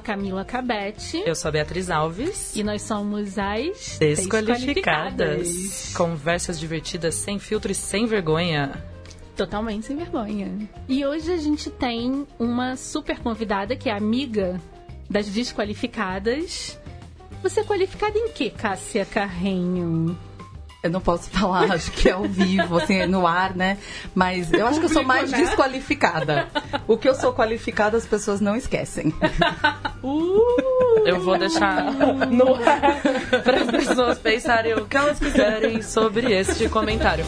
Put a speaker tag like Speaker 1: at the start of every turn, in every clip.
Speaker 1: a Camila Cabete.
Speaker 2: Eu sou a Beatriz Alves.
Speaker 1: E nós somos as
Speaker 2: Desqualificadas. Desqualificadas. Conversas divertidas sem filtro e sem vergonha.
Speaker 1: Totalmente sem vergonha. E hoje a gente tem uma super convidada que é amiga das desqualificadas. Você é qualificada em que, Cássia Carrenho?
Speaker 3: Eu não posso falar, acho que é ao vivo, assim, no ar, né? Mas eu acho que eu sou mais né? desqualificada. O que eu sou qualificada, as pessoas não esquecem.
Speaker 2: Uh, eu vou deixar no ar para as pessoas pensarem o que elas quiserem sobre este comentário.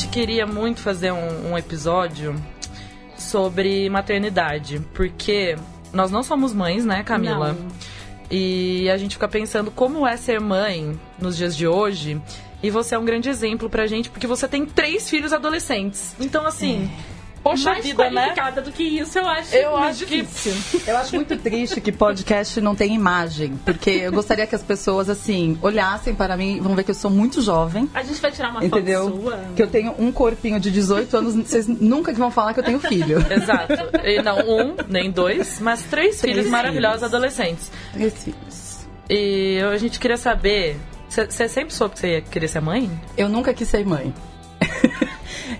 Speaker 2: Gente queria muito fazer um, um episódio sobre maternidade, porque nós não somos mães, né, Camila?
Speaker 1: Não.
Speaker 2: E a gente fica pensando como é ser mãe nos dias de hoje. E você é um grande exemplo pra gente, porque você tem três filhos adolescentes. Então, assim. É
Speaker 1: Poxa mais vida, né? qualificada né? do que isso, eu acho
Speaker 2: eu acho difícil.
Speaker 3: Que, eu acho muito triste que podcast não tem imagem, porque eu gostaria que as pessoas, assim, olhassem para mim, vão ver que eu sou muito jovem.
Speaker 1: A gente vai tirar uma
Speaker 3: entendeu?
Speaker 1: foto sua.
Speaker 3: Que eu tenho um corpinho de 18 anos, vocês nunca vão falar que eu tenho filho.
Speaker 2: Exato. E não um, nem dois, mas três, três filhos maravilhosos adolescentes.
Speaker 3: Três filhos.
Speaker 2: E a gente queria saber, você sempre soube que você ia querer ser mãe?
Speaker 3: Eu nunca quis ser mãe.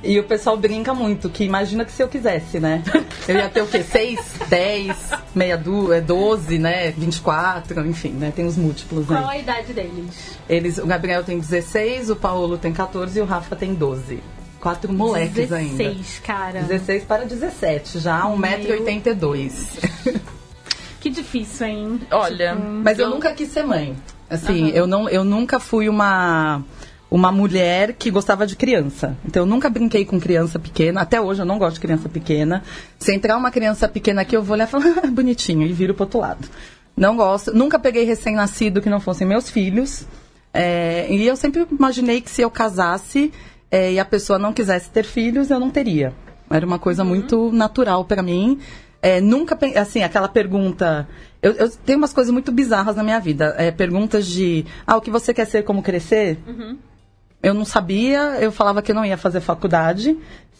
Speaker 3: E o pessoal brinca muito, que imagina que se eu quisesse, né? Eu ia ter o quê? 6, 10, meia du, é 12, né? 24, enfim, né? Tem os múltiplos,
Speaker 1: né? Qual a idade deles?
Speaker 3: Eles, o Gabriel tem 16, o Paulo tem 14 e o Rafa tem 12. Quatro moleques
Speaker 1: 16,
Speaker 3: ainda.
Speaker 1: 16, cara.
Speaker 3: 16 para 17, já 1,82m.
Speaker 1: Que difícil, hein?
Speaker 2: Olha.
Speaker 3: Tipo, mas eu nunca quis ser mãe. Assim, uhum. eu, não, eu nunca fui uma uma mulher que gostava de criança. Então eu nunca brinquei com criança pequena. Até hoje eu não gosto de criança pequena. Se entrar uma criança pequena aqui, eu vou olhar e falar, ah, bonitinho, e viro pro outro lado. Não gosto. Nunca peguei recém-nascido que não fossem meus filhos. É, e eu sempre imaginei que se eu casasse é, e a pessoa não quisesse ter filhos, eu não teria. Era uma coisa uhum. muito natural para mim. É, nunca, assim, aquela pergunta. Eu, eu, tenho umas coisas muito bizarras na minha vida. É, perguntas de, ah, o que você quer ser como crescer? Uhum. Eu não sabia, eu falava que não ia fazer faculdade,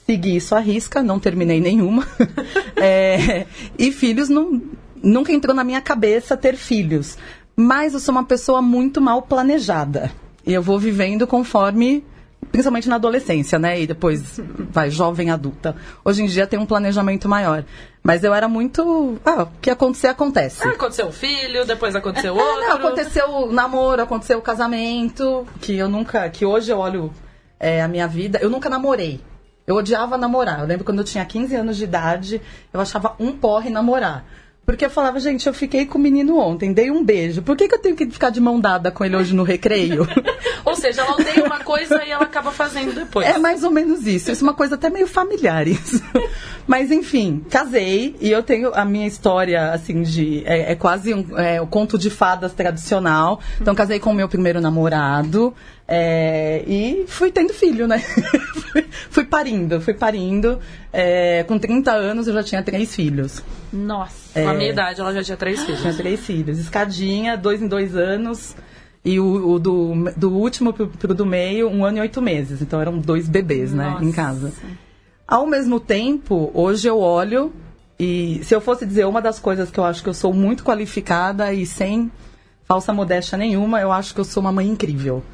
Speaker 3: segui isso à risca, não terminei nenhuma. é, e filhos não, nunca entrou na minha cabeça ter filhos. Mas eu sou uma pessoa muito mal planejada. E eu vou vivendo conforme principalmente na adolescência, né? E depois vai jovem adulta. Hoje em dia tem um planejamento maior. Mas eu era muito. Ah, o que acontecer, acontece.
Speaker 2: Ah, aconteceu um filho, depois aconteceu outro.
Speaker 3: É, não, aconteceu o namoro, aconteceu o casamento. Que eu nunca. Que hoje eu olho é, a minha vida. Eu nunca namorei. Eu odiava namorar. Eu lembro quando eu tinha 15 anos de idade, eu achava um porre namorar. Porque eu falava, gente, eu fiquei com o menino ontem, dei um beijo. Por que, que eu tenho que ficar de mão dada com ele hoje no recreio?
Speaker 2: ou seja, ela odeia uma coisa e ela acaba fazendo depois.
Speaker 3: É mais ou menos isso. Isso é uma coisa até meio familiar isso. Mas enfim, casei e eu tenho a minha história, assim, de. É, é quase um, é, um conto de fadas tradicional. Então, casei com o meu primeiro namorado. É, e fui tendo filho, né? fui parindo, fui parindo. É, com 30 anos eu já tinha três filhos.
Speaker 1: Nossa,
Speaker 2: é, com a minha idade ela já tinha três filhos.
Speaker 3: Tinha três filhos. Escadinha, dois em dois anos. E o, o do, do último pro, pro, do meio, um ano e oito meses. Então eram dois bebês, né, Nossa. em casa. Ao mesmo tempo, hoje eu olho e se eu fosse dizer uma das coisas que eu acho que eu sou muito qualificada e sem falsa modéstia nenhuma, eu acho que eu sou uma mãe incrível.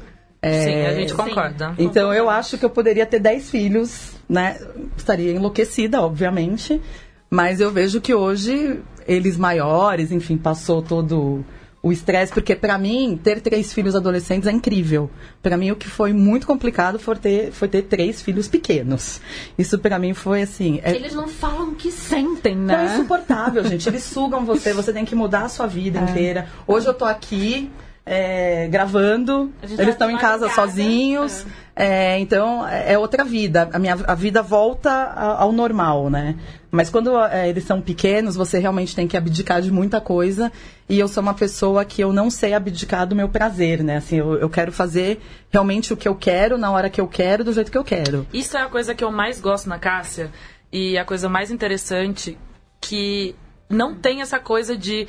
Speaker 2: É, Sim, a gente concorda.
Speaker 3: Então eu acho que eu poderia ter 10 filhos, né? Estaria enlouquecida, obviamente. Mas eu vejo que hoje eles maiores, enfim, passou todo o estresse, porque para mim ter três filhos adolescentes é incrível. Para mim o que foi muito complicado foi ter, foi ter três filhos pequenos. Isso para mim foi assim.
Speaker 1: É... Eles não falam o que sentem, né?
Speaker 3: É insuportável, gente. Eles sugam você, você tem que mudar a sua vida é. inteira. Hoje eu tô aqui é, gravando, eles estão em casa sozinhos. É. É, então é outra vida. A minha a vida volta ao normal, né? Mas quando é, eles são pequenos, você realmente tem que abdicar de muita coisa. E eu sou uma pessoa que eu não sei abdicar do meu prazer, né? Assim, eu, eu quero fazer realmente o que eu quero, na hora que eu quero, do jeito que eu quero.
Speaker 2: Isso é a coisa que eu mais gosto na Cássia. E a coisa mais interessante que não tem essa coisa de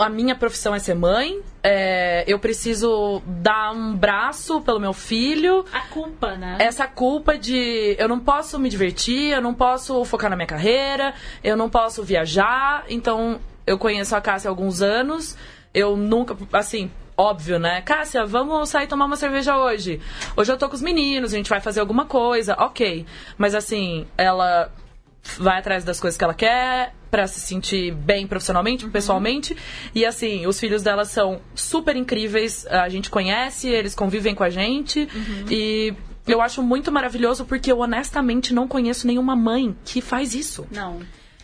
Speaker 2: a minha profissão é ser mãe, é, eu preciso dar um braço pelo meu filho.
Speaker 1: A culpa, né?
Speaker 2: Essa culpa de eu não posso me divertir, eu não posso focar na minha carreira, eu não posso viajar. Então, eu conheço a Cássia há alguns anos, eu nunca, assim, óbvio, né? Cássia, vamos sair tomar uma cerveja hoje. Hoje eu tô com os meninos, a gente vai fazer alguma coisa, ok. Mas assim, ela vai atrás das coisas que ela quer para se sentir bem profissionalmente, uhum. pessoalmente. E assim, os filhos dela são super incríveis, a gente conhece, eles convivem com a gente uhum. e eu acho muito maravilhoso porque eu honestamente não conheço nenhuma mãe que faz isso.
Speaker 1: Não.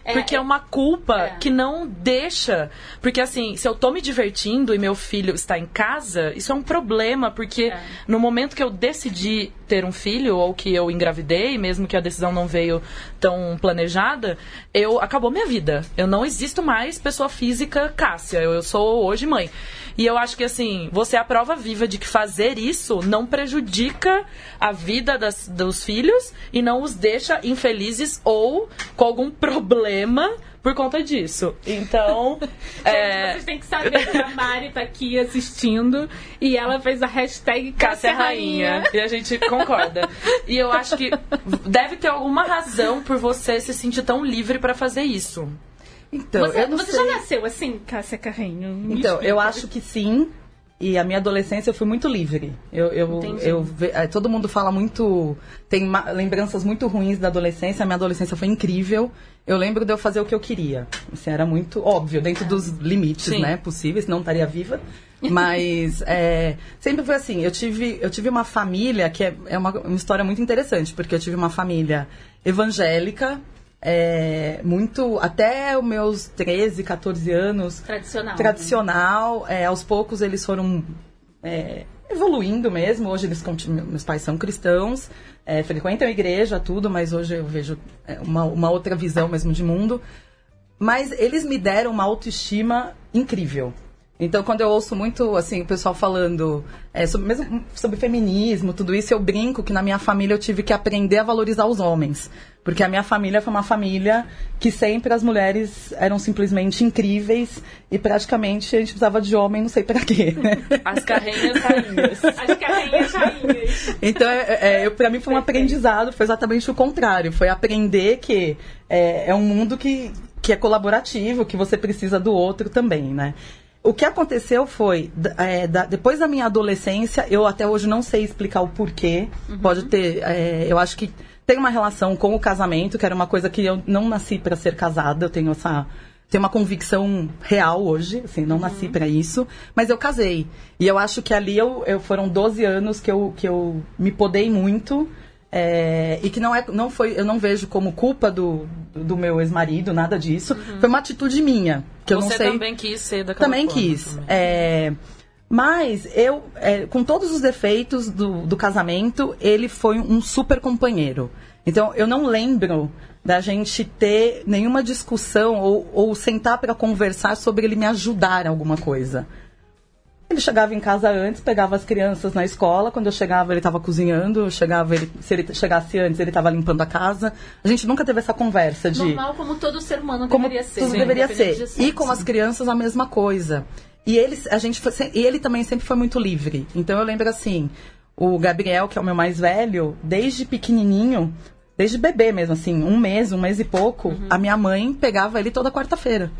Speaker 2: É, porque é uma culpa é. que não deixa. Porque assim, se eu tô me divertindo e meu filho está em casa, isso é um problema, porque é. no momento que eu decidi ter um filho, ou que eu engravidei, mesmo que a decisão não veio tão planejada, eu acabou minha vida. Eu não existo mais pessoa física Cássia. Eu, eu sou hoje mãe. E eu acho que, assim, você é a prova viva de que fazer isso não prejudica a vida das, dos filhos e não os deixa infelizes ou com algum problema por conta disso. Então.
Speaker 1: é... Vocês têm que saber que a Mari tá aqui assistindo e ela fez a hashtag Cássia Rainha.
Speaker 2: E a gente concorda. e eu acho que deve ter alguma razão por você se sentir tão livre para fazer isso.
Speaker 1: Então, você, você já nasceu assim, Cássia Carrinho?
Speaker 3: então, eu acho que sim. E a minha adolescência eu fui muito livre. Eu, eu, eu, é, todo mundo fala muito. Tem lembranças muito ruins da adolescência. A minha adolescência foi incrível. Eu lembro de eu fazer o que eu queria. Assim, era muito óbvio, dentro é. dos limites né, possíveis, não estaria viva. Mas é, sempre foi assim. Eu tive, eu tive uma família que é, é uma, uma história muito interessante, porque eu tive uma família evangélica, é, muito até os meus 13, 14 anos.
Speaker 1: Tradicional.
Speaker 3: Tradicional. É, aos poucos eles foram é, evoluindo mesmo. Hoje eles meus pais são cristãos, é, frequentam a igreja, tudo, mas hoje eu vejo é, uma, uma outra visão mesmo de mundo. Mas eles me deram uma autoestima incrível. Então, quando eu ouço muito, assim, o pessoal falando é, sobre, mesmo sobre feminismo, tudo isso, eu brinco que na minha família eu tive que aprender a valorizar os homens. Porque a minha família foi uma família que sempre as mulheres eram simplesmente incríveis e praticamente a gente precisava de homem não sei para quê.
Speaker 2: As carreinhas rainhas.
Speaker 1: As carreinhas rainhas.
Speaker 3: Então, é, é, para mim foi um aprendizado, foi exatamente o contrário. Foi aprender que é, é um mundo que, que é colaborativo, que você precisa do outro também, né? O que aconteceu foi, é, da, depois da minha adolescência, eu até hoje não sei explicar o porquê. Uhum. Pode ter, é, eu acho que tem uma relação com o casamento, que era uma coisa que eu não nasci para ser casada. Eu tenho essa tenho uma convicção real hoje, assim, não uhum. nasci para isso, mas eu casei. E eu acho que ali eu, eu foram 12 anos que eu, que eu me podei muito. É, e que não é não foi eu não vejo como culpa do, do meu ex-marido nada disso. Uhum. foi uma atitude minha que eu
Speaker 2: Você
Speaker 3: não sei.
Speaker 2: também quis ser daquela
Speaker 3: também
Speaker 2: forma,
Speaker 3: quis também. É, mas eu é, com todos os defeitos do, do casamento ele foi um super companheiro. Então eu não lembro da gente ter nenhuma discussão ou, ou sentar para conversar sobre ele me ajudar em alguma coisa ele chegava em casa antes, pegava as crianças na escola. Quando eu chegava, ele estava cozinhando. chegava, ele, se ele chegasse antes, ele estava limpando a casa. A gente nunca teve essa conversa de.
Speaker 1: Normal, como todo ser humano
Speaker 3: como
Speaker 1: deveria ser.
Speaker 3: Tudo
Speaker 1: né?
Speaker 3: deveria ser. E com as crianças, a mesma coisa. E ele, a gente foi, ele também sempre foi muito livre. Então eu lembro assim: o Gabriel, que é o meu mais velho, desde pequenininho, desde bebê mesmo, assim, um mês, um mês e pouco, uhum. a minha mãe pegava ele toda quarta-feira.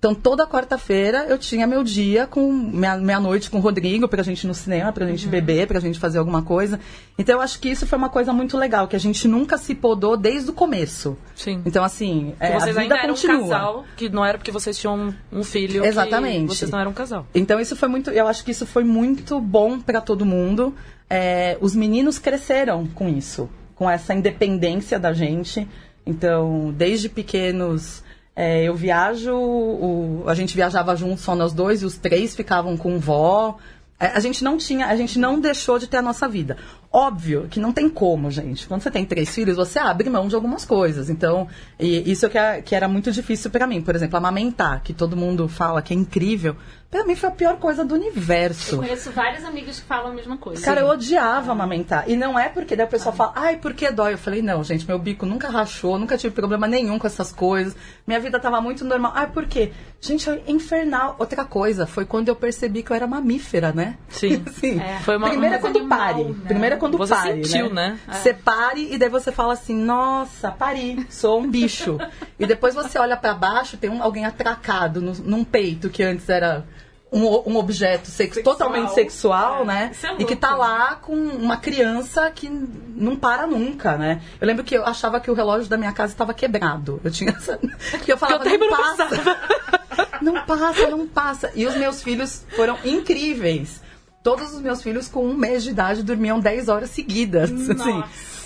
Speaker 3: Então, toda quarta-feira eu tinha meu dia com meia-noite meia com o Rodrigo pra gente ir no cinema, pra gente uhum. beber, pra gente fazer alguma coisa. Então, eu acho que isso foi uma coisa muito legal, que a gente nunca se podou desde o começo.
Speaker 2: Sim.
Speaker 3: Então, assim, é,
Speaker 2: vocês
Speaker 3: a vida
Speaker 2: ainda
Speaker 3: continua.
Speaker 2: eram um casal, que não era porque vocês tinham um filho.
Speaker 3: Exatamente.
Speaker 2: vocês não eram um casal.
Speaker 3: Então, isso foi muito. Eu acho que isso foi muito bom para todo mundo. É, os meninos cresceram com isso, com essa independência da gente. Então, desde pequenos é, eu viajo, o, a gente viajava junto só nós dois, e os três ficavam com vó. É, a gente não tinha, a gente não deixou de ter a nossa vida. Óbvio que não tem como, gente. Quando você tem três filhos, você abre mão de algumas coisas. Então, e isso que, é, que era muito difícil para mim. Por exemplo, amamentar, que todo mundo fala que é incrível. Pra mim foi a pior coisa do universo.
Speaker 1: Eu conheço vários amigos que falam a mesma coisa.
Speaker 3: Cara, eu odiava amamentar. E não é porque daí o pessoal fala, ai, por que dói? Eu falei, não, gente, meu bico nunca rachou, nunca tive problema nenhum com essas coisas. Minha vida tava muito normal. Ai, por quê? Gente, é infernal. Outra coisa, foi quando eu percebi que eu era mamífera, né?
Speaker 2: Sim.
Speaker 3: Sim.
Speaker 2: É. Foi uma
Speaker 3: Primeiro é quando
Speaker 1: animal,
Speaker 3: pare.
Speaker 1: né?
Speaker 3: Primeiro é quando
Speaker 2: Você
Speaker 3: pare,
Speaker 2: sentiu, né?
Speaker 3: Você pare e daí você fala assim, nossa, pari, sou um bicho. e depois você olha pra baixo, tem um, alguém atracado no- num peito que antes era um, um objeto sex-
Speaker 1: Sexual.
Speaker 3: totalmente sexual,
Speaker 1: É,
Speaker 3: né?
Speaker 1: isso é
Speaker 3: e que tá lá com uma criança que não para nunca, né? Eu lembro que eu achava que o relógio da minha casa estava quebrado. Eu tinha essa... Que eu falava, não
Speaker 2: não
Speaker 3: passa. não passa, não passa. E os meus filhos foram incríveis. Todos os meus filhos, com um mês de idade, dormiam 10 horas seguidas. assim.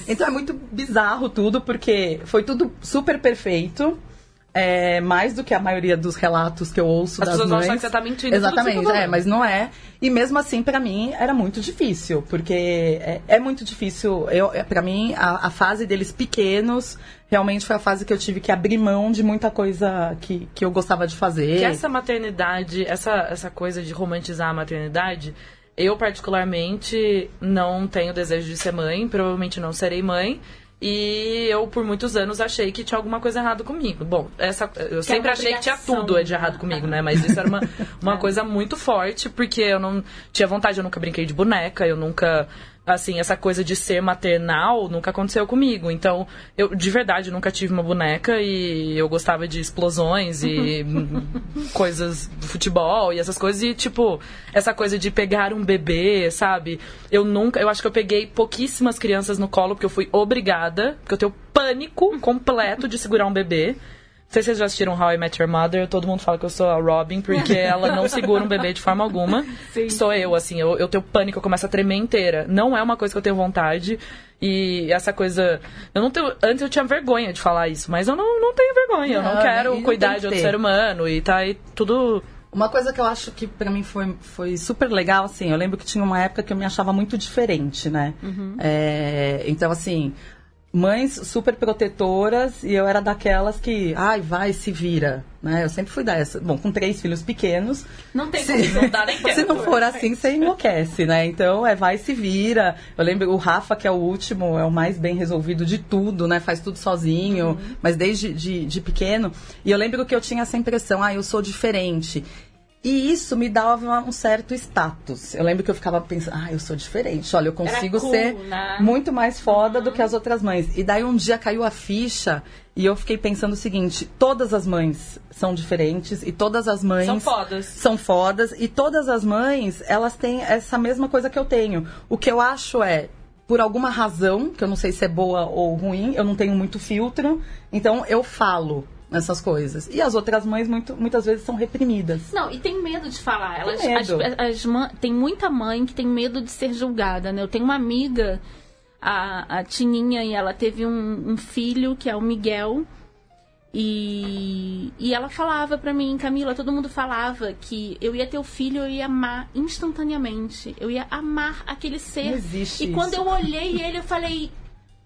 Speaker 3: Então é muito bizarro tudo, porque foi tudo super perfeito. É, mais do que a maioria dos relatos que eu ouço
Speaker 2: As
Speaker 3: das
Speaker 2: pessoas
Speaker 3: mães.
Speaker 2: achar que você tá mentindo,
Speaker 3: Exatamente, é, mas não é. E mesmo assim, pra mim, era muito difícil, porque é, é muito difícil. Eu, é, para mim, a, a fase deles pequenos realmente foi a fase que eu tive que abrir mão de muita coisa que, que eu gostava de fazer.
Speaker 2: Que essa maternidade, essa, essa coisa de romantizar a maternidade, eu particularmente não tenho desejo de ser mãe, provavelmente não serei mãe. E eu, por muitos anos, achei que tinha alguma coisa errada comigo. Bom, essa, eu sempre
Speaker 1: uma
Speaker 2: achei que tinha tudo de errado comigo, né? Mas isso era uma, uma coisa muito forte, porque eu não tinha vontade, eu nunca brinquei de boneca, eu nunca. Assim, essa coisa de ser maternal nunca aconteceu comigo. Então, eu de verdade nunca tive uma boneca e eu gostava de explosões e coisas do futebol e essas coisas. E, tipo, essa coisa de pegar um bebê, sabe? Eu nunca. Eu acho que eu peguei pouquíssimas crianças no colo porque eu fui obrigada, porque eu tenho pânico completo de segurar um bebê. Não sei se vocês já assistiram How I Met Your Mother, todo mundo fala que eu sou a Robin, porque ela não segura um bebê de forma alguma.
Speaker 1: Sim.
Speaker 2: Sou eu, assim, eu, eu tenho pânico, eu começo a tremer inteira. Não é uma coisa que eu tenho vontade. E essa coisa. Eu não tenho. Antes eu tinha vergonha de falar isso, mas eu não, não tenho vergonha. eu não
Speaker 3: Não,
Speaker 2: quero
Speaker 3: não
Speaker 2: cuidar de outro ser humano e tá aí tudo.
Speaker 3: Uma coisa que eu acho que pra mim foi, foi super legal, assim, eu lembro que tinha uma época que eu me achava muito diferente, né? É, então, assim, mães super protetoras e eu era daquelas que, ai, vai, se vira, né? Eu sempre fui dessa. Bom, com três filhos pequenos,
Speaker 1: Não tem
Speaker 3: se,
Speaker 1: como.
Speaker 2: Dá nem
Speaker 3: se não for assim, você enlouquece, né? Então, é vai, se vira. Eu lembro o Rafa, que é o último, é o mais bem resolvido de tudo, né? Faz tudo sozinho, mas desde de, de pequeno. E eu lembro que eu tinha essa impressão, ah, eu sou diferente. E isso me dava um certo status. Eu lembro que eu ficava pensando, ah, eu sou diferente. Olha, eu consigo
Speaker 1: cool,
Speaker 3: ser
Speaker 1: né?
Speaker 3: muito mais foda do que as outras mães. E daí um dia caiu a ficha e eu fiquei pensando o seguinte: todas as mães são diferentes e todas as mães
Speaker 2: São fodas.
Speaker 3: são fodas e todas as mães elas têm essa mesma coisa que eu tenho. O que eu acho é por alguma razão, que eu não sei se é boa ou ruim, eu não tenho muito filtro, então eu falo nessas coisas. E as outras mães muito, muitas vezes são reprimidas.
Speaker 1: Não, e tem medo de falar. Elas,
Speaker 3: Tem medo.
Speaker 1: As, as mã- tem muita mãe que tem medo de ser julgada, né? Eu tenho uma amiga, a, a Tininha, e ela teve um, um filho, que é o Miguel. E, e ela falava pra mim, Camila, todo mundo falava que eu ia ter o filho, eu ia amar instantaneamente. Eu ia amar aquele ser.
Speaker 3: Não existe
Speaker 1: e quando
Speaker 3: isso.
Speaker 1: eu olhei ele, eu falei,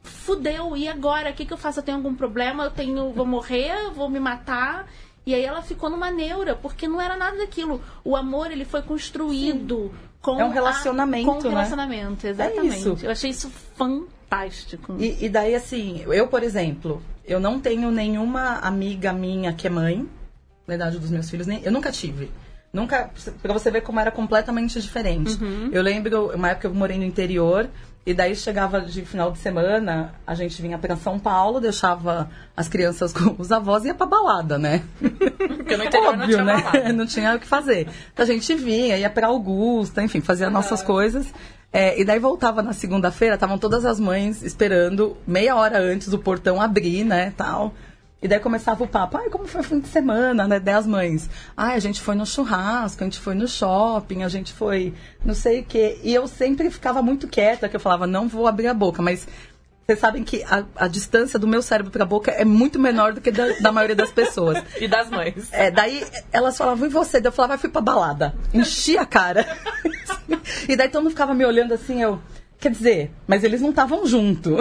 Speaker 1: fudeu, e agora? O que, que eu faço? Eu tenho algum problema? Eu tenho. Vou morrer? Vou me matar? E aí ela ficou numa neura, porque não era nada daquilo. O amor, ele foi construído com
Speaker 3: É um
Speaker 1: a-
Speaker 3: relacionamento,
Speaker 1: com o
Speaker 3: né?
Speaker 1: relacionamento, exatamente.
Speaker 3: isso.
Speaker 1: Eu achei isso fantástico.
Speaker 3: E, e daí, assim, eu, por exemplo, eu não tenho nenhuma amiga minha que é mãe, na idade dos meus filhos, nem, eu nunca tive. Nunca, pra você ver como era completamente diferente. Eu lembro, uma época eu morei no interior, e daí chegava de final de semana, a gente vinha pra São Paulo, deixava as crianças com os avós e ia pra balada, né?
Speaker 2: Porque no interior não
Speaker 3: Óbvio,
Speaker 2: tinha
Speaker 3: né?
Speaker 2: balada.
Speaker 3: não tinha o que fazer. Então a gente vinha, ia pra Augusta, enfim, fazia nossas coisas. É, e daí voltava na segunda-feira, estavam todas as mães esperando meia hora antes do portão abrir, né, tal. E daí começava o papo, ai, como foi o fim de semana, né, das mães. Ai, a gente foi no churrasco, a gente foi no shopping, a gente foi não sei o quê. E eu sempre ficava muito quieta, que eu falava, não vou abrir a boca, mas vocês sabem que a, a distância do meu cérebro pra boca é muito menor do que da, da maioria das pessoas.
Speaker 2: E das mães.
Speaker 3: É, daí elas falavam, e você? Daí eu falava, vai, fui pra balada. Enchi a cara. e daí todo mundo ficava me olhando assim, eu. Quer dizer, mas eles não estavam junto.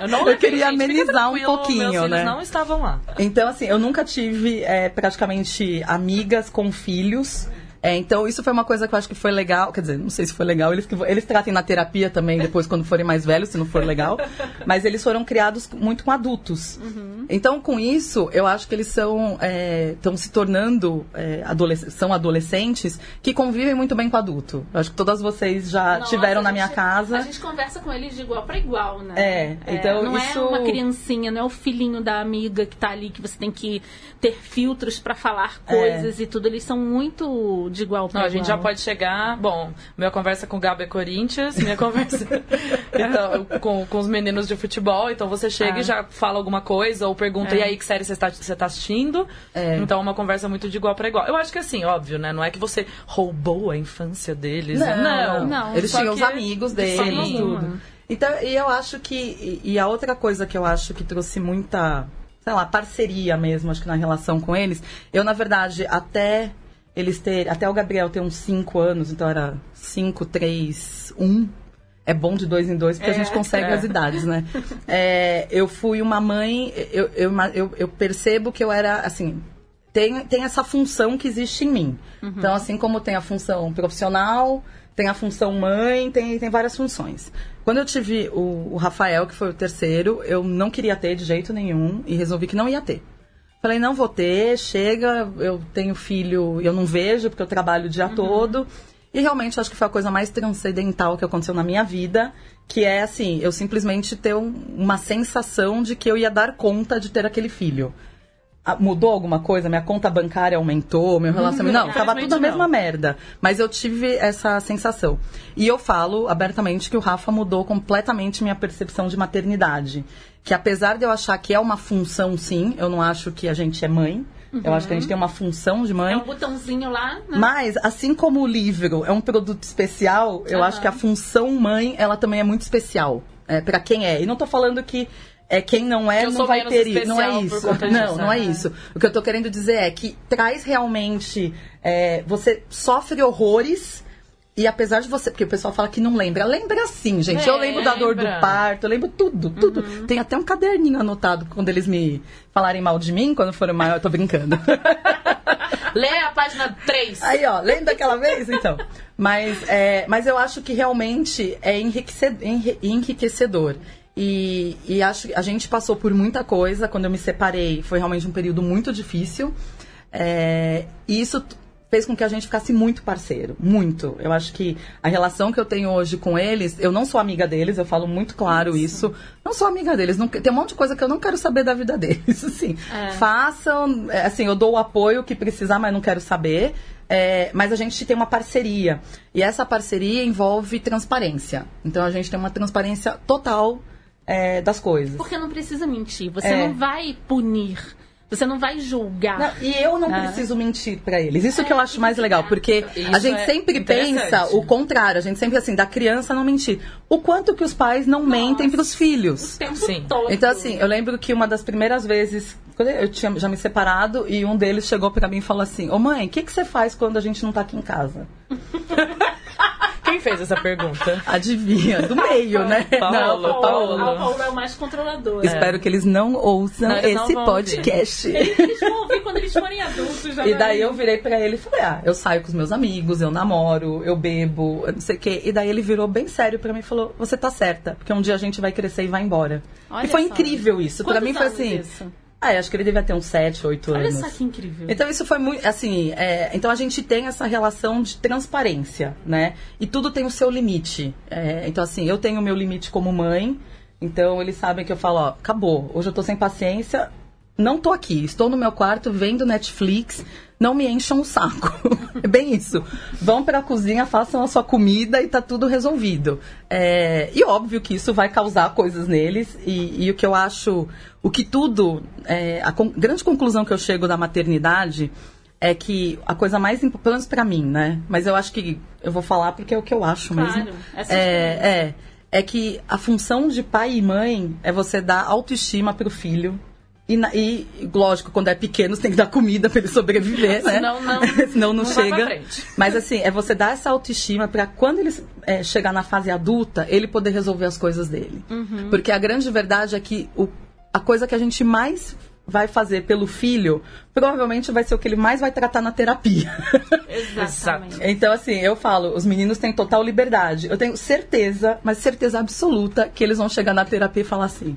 Speaker 2: Eu, não
Speaker 3: Eu queria
Speaker 2: gente,
Speaker 3: amenizar um pouquinho, né?
Speaker 2: não estavam lá.
Speaker 3: Então, assim, eu nunca tive é, praticamente amigas com filhos. É, então, isso foi uma coisa que eu acho que foi legal. Quer dizer, não sei se foi legal. Eles, eles tratem na terapia também, depois, quando forem mais velhos, se não for legal. Mas eles foram criados muito com adultos. Então, com isso, eu acho que eles são estão se tornando é, adolesc- são adolescentes que convivem muito bem com adulto. Eu acho que todas vocês já
Speaker 1: Nossa,
Speaker 3: tiveram na minha
Speaker 1: gente-
Speaker 3: casa.
Speaker 1: A gente conversa com eles de igual para igual, né?
Speaker 3: É, então
Speaker 1: não
Speaker 3: isso-
Speaker 1: é uma criancinha, não é o filhinho da amiga que tá ali que você tem que ter filtros para falar
Speaker 3: É.
Speaker 1: coisas e tudo. Eles são muito de igual para
Speaker 2: Não,
Speaker 1: igual.
Speaker 2: a gente já pode chegar. Bom, minha conversa com o Gabo é Corinthians, minha conversa então, com, com os meninos de futebol. Então você chega
Speaker 3: Ah.
Speaker 2: e já fala alguma coisa, ou pergunta,
Speaker 1: É.
Speaker 2: e aí, que série você está você tá assistindo?
Speaker 3: É.
Speaker 2: Então é uma conversa muito de igual para igual. Eu acho que assim, óbvio, né? Não é que você roubou a infância deles.
Speaker 3: Não,
Speaker 1: não.
Speaker 3: Eles
Speaker 2: Só
Speaker 3: tinham
Speaker 2: que-
Speaker 3: os amigos deles,
Speaker 2: Sim.
Speaker 3: tudo. Então, e eu acho que. E, e a outra coisa que eu acho que trouxe muita, sei lá, parceria mesmo, acho que na relação com eles. Eu, na verdade, até eles ter. Até o Gabriel ter uns 5 anos, então era 5, 3, 1. É bom de dois em dois, porque a
Speaker 1: É,
Speaker 3: gente consegue
Speaker 2: é.
Speaker 3: as idades, né? É, eu fui uma mãe, eu, eu, eu, eu percebo que eu era, assim, tem, tem essa função que existe em mim. Então, assim como tem a função profissional, tem a função mãe, tem, tem várias funções. Quando eu tive o, o Rafael, que foi o terceiro, eu não queria ter de jeito nenhum e resolvi que não ia ter. Falei, não vou ter, chega, eu tenho filho, eu não vejo porque eu trabalho o dia todo. E realmente acho que foi a coisa mais transcendental que aconteceu na minha vida, que é assim, eu simplesmente ter um- uma sensação de que eu ia dar conta de ter aquele filho. Ah, Mudou alguma coisa? Minha conta bancária aumentou? Meu relacionamento. Não, tava tudo a mesma
Speaker 2: não.
Speaker 3: merda. Mas eu tive essa sensação. E eu falo abertamente que o Rafa mudou completamente minha percepção de maternidade. Que apesar de eu achar que é uma função, sim, eu não acho que a gente é mãe. Eu acho que a gente tem uma função de mãe.
Speaker 1: É um botãozinho lá, né?
Speaker 3: Mas, assim como o livro é um produto especial, eu
Speaker 1: Aham.
Speaker 3: acho que a função mãe, ela também é muito especial. É, para quem é. E não tô falando que é, quem não é
Speaker 2: Eu
Speaker 3: não vai ter isso. Não é isso. Não,
Speaker 2: disso,
Speaker 3: não é
Speaker 2: né?
Speaker 3: isso. O que eu tô querendo dizer é que traz realmente. é, você sofre horrores. E apesar de você, porque o pessoal fala que não lembra, lembra sim, gente. eu lembro da dor do parto, eu lembro tudo, tudo.
Speaker 1: Uhum.
Speaker 3: Tem até um caderninho anotado quando eles me falarem mal de mim, quando forem maior, eu tô brincando.
Speaker 2: Lê a página 3.
Speaker 3: Aí, ó, lembra daquela vez? Então. Mas, é, mas eu acho que realmente é enriquece- enri- enriquecedor. E, e acho que a gente passou por muita coisa. Quando eu me separei, foi realmente um período muito difícil. É, e isso fez com que a gente ficasse muito parceiro. Muito. Eu acho que a relação que eu tenho hoje com eles, eu não sou amiga deles, eu falo muito claro isso. Não sou amiga deles. não- tem um monte de coisa que eu não quero saber da vida deles. Assim,
Speaker 1: É.
Speaker 3: façam. é, Assim, eu dou o apoio que precisar, mas não quero saber. É, mas a gente tem uma parceria. E essa parceria envolve transparência. Então a gente tem uma transparência total é, das coisas.
Speaker 1: Porque não precisa mentir. Você
Speaker 3: É.
Speaker 1: não vai punir. Você não vai julgar.
Speaker 3: Não, e eu não
Speaker 1: Ah.
Speaker 3: preciso mentir pra eles. Isso
Speaker 1: É,
Speaker 3: que eu acho mais legal, porque
Speaker 2: Isso
Speaker 3: a gente
Speaker 2: é
Speaker 3: sempre pensa o contrário. A gente sempre assim, da criança não mentir. O quanto que os pais não mentem pros filhos.
Speaker 1: O tempo
Speaker 2: Sim.
Speaker 1: todo.
Speaker 3: Então, assim, eu lembro que uma das primeiras vezes, eu tinha já me separado, e um deles chegou pra mim e falou assim: Ô mãe, o que, que você faz quando a gente não tá aqui em casa?
Speaker 2: Quem fez essa pergunta?
Speaker 3: Adivinha, do meio, né?
Speaker 2: Paulo,
Speaker 3: Não,
Speaker 2: Paulo.
Speaker 1: O Paulo é o mais controlador.
Speaker 3: Espero que eles não ouçam
Speaker 2: Não, eles não
Speaker 3: esse
Speaker 2: vão
Speaker 3: podcast.
Speaker 1: Eles vão ouvir quando eles forem adultos. Já
Speaker 3: E daí eu virei pra ele e falei, ah, eu saio com os meus amigos, eu namoro, eu bebo, eu não sei o quê. E daí ele virou bem sério pra mim e falou, você tá certa, porque um dia a gente vai crescer e vai embora.
Speaker 1: Olha
Speaker 3: e foi
Speaker 1: só.
Speaker 3: incrível isso. Pra
Speaker 1: Quantos
Speaker 3: mim foi assim.
Speaker 1: isso?
Speaker 3: Ah, acho que ele devia ter uns 7, 8
Speaker 1: Olha
Speaker 3: anos.
Speaker 1: só que incrível.
Speaker 3: Então isso foi muito, assim, é, então a gente tem essa relação de transparência, né? E tudo tem o seu limite. É, então assim, eu tenho o meu limite como mãe, então eles sabem que eu falo, ó, acabou, hoje eu tô sem paciência, não tô aqui, estou no meu quarto vendo Netflix, não me encham o saco. é bem isso. Vão pra cozinha, façam a sua comida e tá tudo resolvido. É, e óbvio que isso vai causar coisas neles, e, e o que eu acho, o que tudo, é, a con- grande conclusão que eu chego da maternidade é que a coisa mais importante, pelo menos pra mim, né? Mas eu acho que eu vou falar porque é o que eu acho
Speaker 1: Claro,
Speaker 3: mesmo.
Speaker 1: essa
Speaker 3: É, é, é que a função de pai e mãe é você dar autoestima pro filho E, na- e, lógico, quando é pequeno, você tem que dar comida pra ele sobreviver, né?
Speaker 2: Senão não-
Speaker 3: Senão não,
Speaker 2: não
Speaker 3: chega. Mas assim, é você dar essa autoestima pra quando ele é, chegar na fase adulta, ele poder resolver as coisas dele.
Speaker 2: Uhum.
Speaker 3: Porque a grande verdade é que o- a coisa que a gente mais vai fazer pelo filho, provavelmente vai ser o que ele mais vai tratar na terapia.
Speaker 1: Exatamente.
Speaker 3: Então, assim, eu falo, os meninos têm total liberdade. Eu tenho certeza, mas certeza absoluta, que eles vão chegar na terapia e falar assim.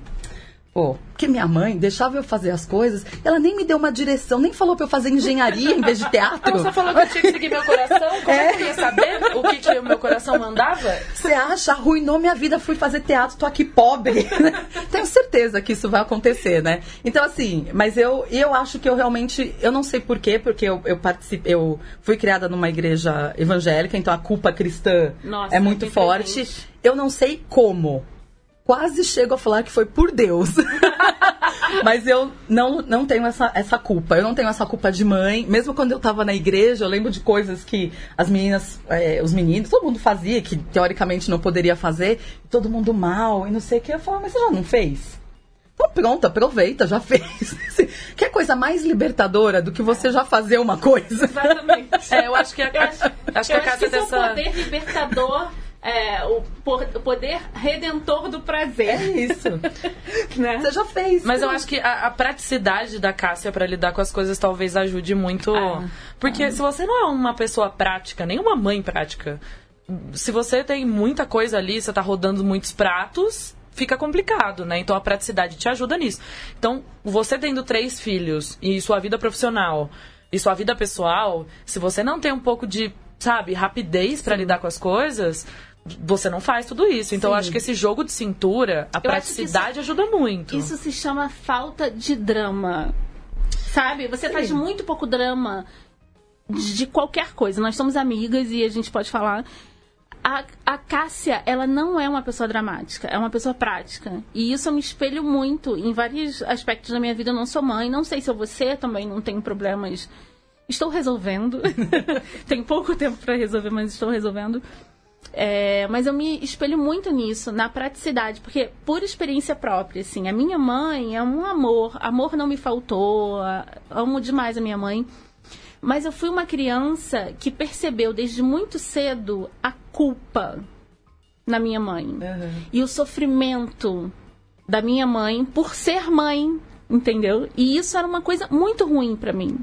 Speaker 3: Pô, porque minha mãe deixava eu fazer as coisas, ela nem me deu uma direção, nem falou pra eu fazer engenharia em vez de teatro.
Speaker 2: Você falou que eu tinha que seguir meu coração? Como é, que eu ia saber o que, que o meu coração mandava?
Speaker 3: Você acha? Arruinou minha vida, fui fazer teatro, tô aqui pobre. Tenho certeza que isso vai acontecer, né? Então, assim, mas eu, eu acho que eu realmente. Eu não sei porquê, porque eu, eu participei. Eu fui criada numa igreja evangélica, então a culpa cristã
Speaker 1: Nossa,
Speaker 3: é muito forte. Eu não sei como. Quase chego a falar que foi por Deus. Mas eu não, não tenho essa, essa culpa. Eu não tenho essa culpa de mãe. Mesmo quando eu tava na igreja, eu lembro de coisas que as meninas, eh, os meninos, todo mundo fazia, que teoricamente não poderia fazer. Todo mundo mal e não sei o que. Eu falava, mas você já não fez? Então pronto, aproveita, já fez. Que coisa mais libertadora do que você já fazer uma coisa?
Speaker 1: Exatamente.
Speaker 2: É, eu acho que a,
Speaker 1: Eu acho,
Speaker 2: acho que
Speaker 1: eu
Speaker 2: a
Speaker 1: acho
Speaker 2: Cássia
Speaker 1: que é o
Speaker 2: dessa.
Speaker 1: poder libertador, é, o, por- o poder redentor do
Speaker 3: É
Speaker 1: prazer.
Speaker 3: isso.
Speaker 1: Né?
Speaker 3: Você já fez.
Speaker 2: Mas eu
Speaker 3: pronto.
Speaker 2: acho que a, a praticidade da Cássia pra lidar com as coisas talvez ajude muito.
Speaker 1: Ah.
Speaker 2: Porque se você não é uma pessoa prática, nem uma mãe prática, se você tem muita coisa ali, você tá rodando muitos pratos, fica complicado, né? Então a praticidade te ajuda nisso. Então, você tendo três filhos e sua vida profissional e sua vida pessoal, se você não tem um pouco de, sabe, rapidez pra lidar com as coisas. Você não faz tudo isso. Então, eu
Speaker 3: Sim.
Speaker 2: acho que esse jogo de cintura, a
Speaker 1: Eu acho que isso-
Speaker 2: praticidade ajuda muito.
Speaker 1: Isso se chama falta de drama. Sabe? Você faz muito pouco drama de de qualquer coisa. Nós somos amigas e a gente pode falar. A, a Cássia, ela não é uma pessoa dramática, é uma pessoa prática. E isso eu me espelho muito em vários aspectos da minha vida. Eu não sou mãe, não sei se eu vou ser, também não tenho problemas. Estou resolvendo. Tenho pouco tempo para resolver, mas estou resolvendo. É, mas eu me espelho muito nisso, na praticidade, porque por experiência própria, assim, a minha mãe é um amor, amor não me faltou, amo demais a minha mãe. Mas eu fui uma criança que percebeu desde muito cedo a culpa na minha mãe
Speaker 3: Uhum.
Speaker 1: e o sofrimento da minha mãe por ser mãe, entendeu? E isso era uma coisa muito ruim pra mim.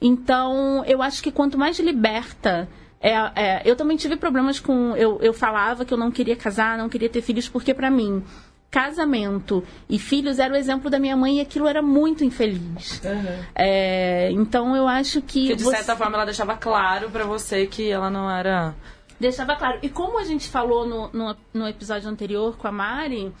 Speaker 1: Então, eu acho que quanto mais liberta. É, é, eu também tive problemas com. Eu, eu falava que eu não queria casar, não queria ter filhos, porque pra mim, casamento e filhos era o exemplo da minha mãe e aquilo era muito infeliz.
Speaker 3: Uhum.
Speaker 1: É, então, eu acho que.
Speaker 2: Que de
Speaker 1: você-
Speaker 2: certa forma ela deixava claro pra você que ela não era.
Speaker 1: Deixava claro. E como a gente falou no, no, no episódio anterior com a Mari,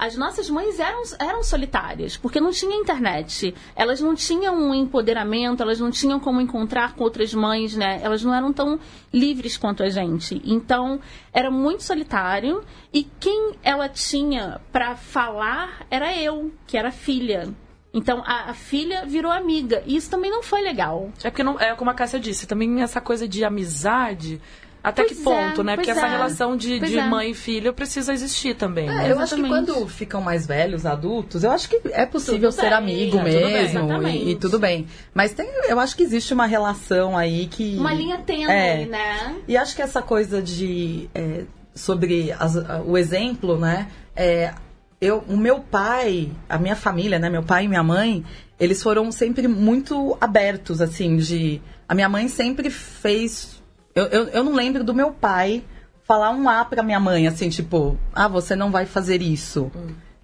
Speaker 1: as nossas mães eram, eram solitárias, porque não tinha internet. Elas não tinham um empoderamento, elas não tinham como encontrar com outras mães, né? Elas não eram tão livres quanto a gente. Então, era muito solitário. E quem ela tinha pra falar era eu, que era filha. Então, a, a filha virou amiga. E isso também não foi legal.
Speaker 2: É porque não. É como a Cássia disse, também essa coisa de amizade. Até
Speaker 1: Pois
Speaker 2: que ponto,
Speaker 1: é,
Speaker 2: né? Porque
Speaker 1: pois
Speaker 2: essa
Speaker 1: é.
Speaker 2: relação de,
Speaker 1: Pois
Speaker 2: de
Speaker 1: é.
Speaker 2: mãe e filho precisa existir também.
Speaker 3: É,
Speaker 2: né?
Speaker 3: eu acho que
Speaker 1: Exatamente.
Speaker 3: quando ficam mais velhos, adultos, eu acho que é possível
Speaker 1: Tudo
Speaker 3: ser
Speaker 1: bem,
Speaker 3: amigo
Speaker 1: tudo bem,
Speaker 3: mesmo
Speaker 1: exatamente.
Speaker 3: e, e tudo bem. Mas tem, eu acho que existe uma relação aí que.
Speaker 1: Uma linha tênue,
Speaker 3: É.
Speaker 1: né?
Speaker 3: E acho que essa coisa de. é, sobre as- o exemplo, né? É, eu, o meu pai, a minha família, né? Meu pai e minha mãe, eles foram sempre muito abertos, assim, de. A minha mãe sempre fez. Eu, eu, eu não lembro do meu pai falar um A pra minha mãe, assim, tipo, ah, você não vai fazer isso.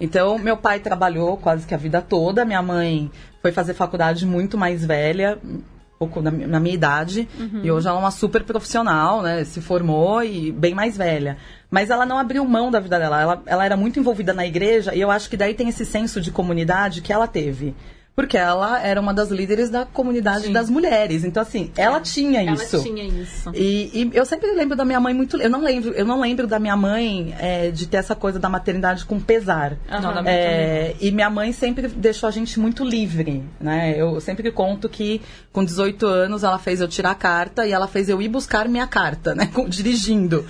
Speaker 3: Então, meu pai trabalhou quase que a vida toda, minha mãe foi fazer faculdade muito mais velha, um pouco na, na minha idade, e hoje ela é uma super profissional, né? Se formou e bem mais velha. Mas ela não abriu mão da vida dela, ela, ela era muito envolvida na igreja, e eu acho que daí tem esse senso de comunidade que ela teve. Porque ela era uma das líderes da comunidade
Speaker 1: Sim.
Speaker 3: das mulheres. Então, assim, ela tinha
Speaker 1: Ela
Speaker 3: isso.
Speaker 1: tinha isso.
Speaker 3: E, e eu sempre lembro da minha mãe muito. Eu não lembro, eu não lembro da minha mãe é, de ter essa coisa da maternidade com pesar.
Speaker 2: Não, da minha
Speaker 3: É, e minha mãe sempre deixou a gente muito livre, né? Eu sempre conto que com 18 anos ela fez eu tirar a carta e ela fez eu ir buscar minha carta, né? Com- dirigindo.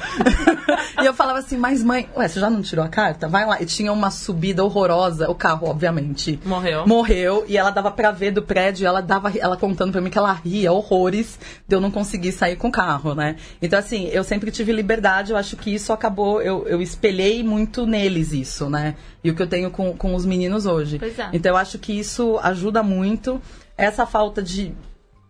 Speaker 3: e eu falava assim, mas mãe, ué, você já não tirou a carta? Vai lá. E tinha uma subida horrorosa, o carro, obviamente.
Speaker 2: Morreu.
Speaker 3: Morreu e ela dava pra ver do prédio, e ela dava, ela contando pra mim que ela ria horrores de eu não conseguir sair com o carro, né? Então, assim, eu sempre tive liberdade, eu acho que isso acabou, eu, eu espelhei muito neles isso, né? E o que eu tenho com, com os meninos hoje.
Speaker 1: É.
Speaker 3: Então, eu acho que isso ajuda muito. Essa falta de.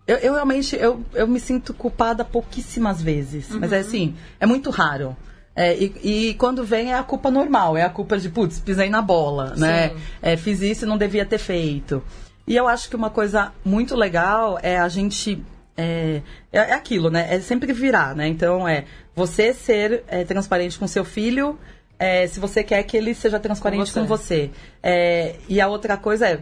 Speaker 3: Eu, eu realmente, eu, eu me sinto culpada pouquíssimas vezes. Mas
Speaker 1: Uhum.
Speaker 3: é assim, é muito raro. É, e, e quando vem é a culpa normal, é a culpa de, putz, pisei na bola, né?
Speaker 2: Sim.
Speaker 3: É, fiz isso e não devia ter feito. E eu acho que uma coisa muito legal é a gente. É, é é aquilo, né? É sempre virar, né? Então é você ser é, transparente com seu filho, é, se você quer que ele seja transparente
Speaker 2: Com
Speaker 3: com
Speaker 2: você.
Speaker 3: você. É, e a outra coisa é,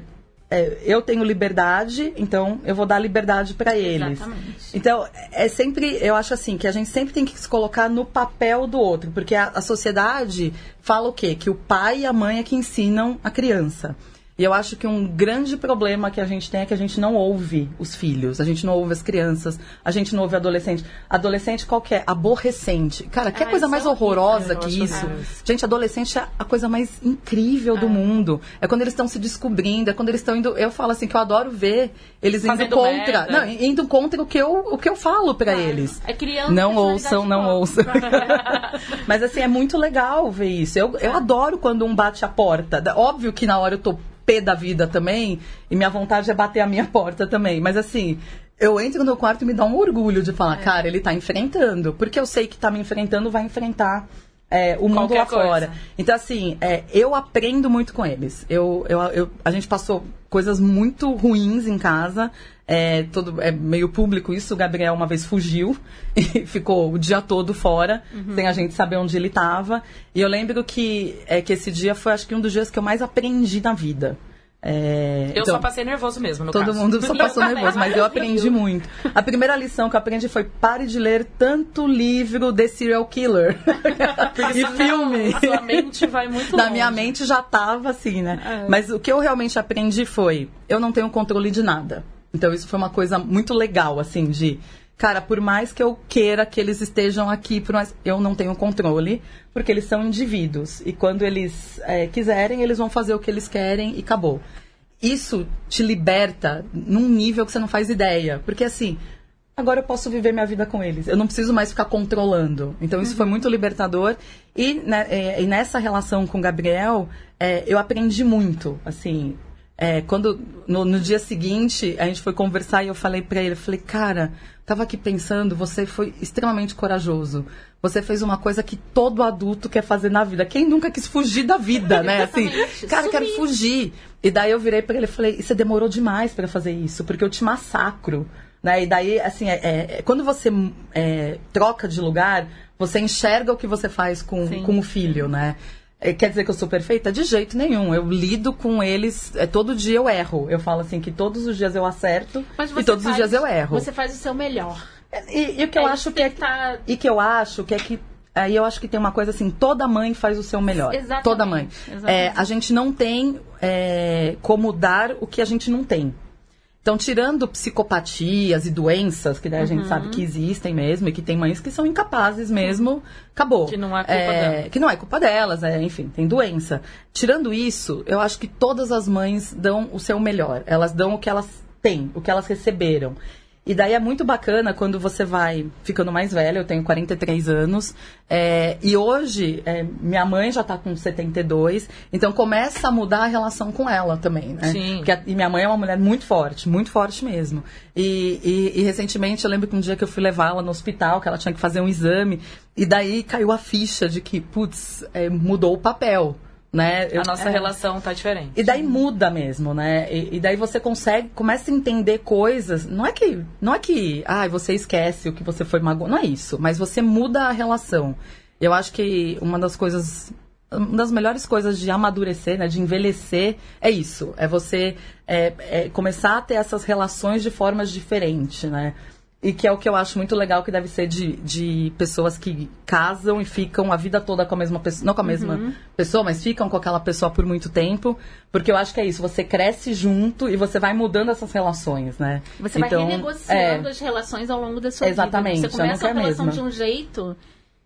Speaker 3: é, eu tenho liberdade, então eu vou dar liberdade para eles.
Speaker 1: Exatamente.
Speaker 3: Então, é sempre, eu acho assim, que a gente sempre tem que se colocar no papel do outro, porque a, a sociedade fala o quê? Que o pai e a mãe é que ensinam a criança. E eu acho que um grande problema que a gente tem é que a gente não ouve os filhos, a gente não ouve as crianças, a gente não ouve adolescente. Adolescente qualquer, aborrecente. Cara, que
Speaker 1: Ah,
Speaker 3: coisa mais
Speaker 1: é
Speaker 3: horrorosa que isso. Gente, adolescente é a coisa mais incrível do mundo. É quando eles estão se descobrindo, é quando eles estão indo. Eu falo assim que eu adoro ver eles indo
Speaker 2: Fazendo
Speaker 3: contra.
Speaker 2: merda.
Speaker 3: Não, indo contra o que eu, o que eu falo pra eles.
Speaker 1: É criança.
Speaker 3: Não ouçam, não ouçam. Mas assim, é muito legal ver isso. Eu, eu adoro quando um bate a porta. Óbvio que na hora eu tô pé da vida também, e minha vontade é bater a minha porta também. Mas assim, eu entro no quarto e me dá um orgulho de falar, cara, ele tá enfrentando. Porque eu sei que tá me enfrentando, vai enfrentar. é, o mundo
Speaker 2: Qualquer
Speaker 3: lá
Speaker 2: coisa.
Speaker 3: fora. Então, assim, é, eu aprendo muito com eles. Eu, eu, eu- a gente passou coisas muito ruins em casa. É, todo, é meio público isso. O Gabriel uma vez fugiu e ficou o dia todo fora, sem a gente saber onde ele estava. E eu lembro que, é, que esse dia foi, acho que, um dos dias que eu mais aprendi na vida. É,
Speaker 2: Eu
Speaker 3: então,
Speaker 2: só passei nervoso mesmo, no
Speaker 3: Todo
Speaker 2: caso.
Speaker 3: mundo só passou nervoso, mas eu aprendi muito. A primeira lição que eu aprendi foi pare de ler tanto livro de serial killer. e filme.
Speaker 2: sua mente vai muito
Speaker 3: Na
Speaker 2: longe.
Speaker 3: minha mente já tava assim, né?
Speaker 1: É.
Speaker 3: Mas o que eu realmente aprendi foi, eu não tenho controle de nada. Então isso foi uma coisa muito legal, assim, de... Cara, por mais que eu queira que eles estejam aqui, por mais, eu não tenho controle, porque eles são indivíduos. E quando eles é, quiserem, eles vão fazer o que eles querem e acabou. Isso te liberta num nível que você não faz ideia. Porque assim, agora eu posso viver minha vida com eles. Eu não preciso mais ficar controlando. Então isso foi muito libertador. E, né, é, e nessa relação com o Gabriel, é, eu aprendi muito. Assim, é, quando no, no dia seguinte a gente foi conversar e eu falei pra ele, eu falei, cara, tava aqui pensando, você foi extremamente corajoso. Você fez uma coisa que todo adulto quer fazer na vida. Quem nunca quis fugir da vida, né? Assim, cara, eu quero fugir. E daí eu virei pra ele e falei, e você demorou demais pra fazer isso, porque eu te massacro. Né? E daí, assim, é, é- quando você é, troca de lugar, você enxerga o que você faz com,
Speaker 1: Sim.
Speaker 3: com o filho, né? É, Quer dizer que eu sou perfeita? De jeito nenhum. Eu lido com eles, é, todo dia eu erro. Eu falo assim que todos os dias eu acerto e todos os
Speaker 1: faz-
Speaker 3: dias eu erro.
Speaker 1: Você faz o seu melhor.
Speaker 3: E, e o que eu
Speaker 1: É
Speaker 3: acho
Speaker 1: isso
Speaker 3: que é
Speaker 1: que tá-
Speaker 3: e que eu acho que é que aí eu acho que tem uma coisa assim, toda mãe faz o seu melhor.
Speaker 1: Exatamente,
Speaker 3: Toda mãe.
Speaker 1: exatamente.
Speaker 3: É, a gente não tem é, como dar o que a gente não tem. Então, tirando psicopatias e doenças, que daí a gente
Speaker 1: Uhum.
Speaker 3: sabe que existem mesmo, e que tem mães que são incapazes mesmo, acabou.
Speaker 2: Que não é culpa delas.
Speaker 3: Que não é culpa delas, é, enfim, tem doença. Tirando isso, eu acho que todas as mães dão o seu melhor. Elas dão o que elas têm, o que elas receberam. E daí é muito bacana quando você vai ficando mais velha, eu tenho 43 anos, é, e hoje é, minha mãe já tá com 72, então começa a mudar a relação com ela também, né?
Speaker 2: Sim.
Speaker 3: Porque a- e minha mãe é uma mulher muito forte, muito forte mesmo. E, e- e recentemente eu lembro que um dia que eu fui levá-la no hospital, que ela tinha que fazer um exame, e daí caiu a ficha de que, putz, é, mudou o papel. Né? Eu-
Speaker 2: A nossa
Speaker 3: é.
Speaker 2: relação tá diferente.
Speaker 3: E daí muda mesmo, né? E, e daí você consegue, começa a entender coisas. Não é que, não é que, ah, você esquece o que você foi magoado. Não é isso. Mas você muda a relação. Eu acho que uma das coisas uma das melhores coisas de amadurecer, né, de envelhecer, é isso. É você é, é começar a ter essas relações de formas diferentes, né? E que é o que eu acho muito legal que deve ser de, de pessoas que casam e ficam a vida toda com a mesma pessoa. Não com a mesma uhum. pessoa, mas ficam com aquela pessoa por muito tempo. Porque eu acho que é isso, você cresce junto e você vai mudando essas relações, né?
Speaker 1: Você então, vai renegociando é, as relações ao longo da sua
Speaker 3: exatamente,
Speaker 1: vida. Você começa a relação
Speaker 3: mesma.
Speaker 1: de um jeito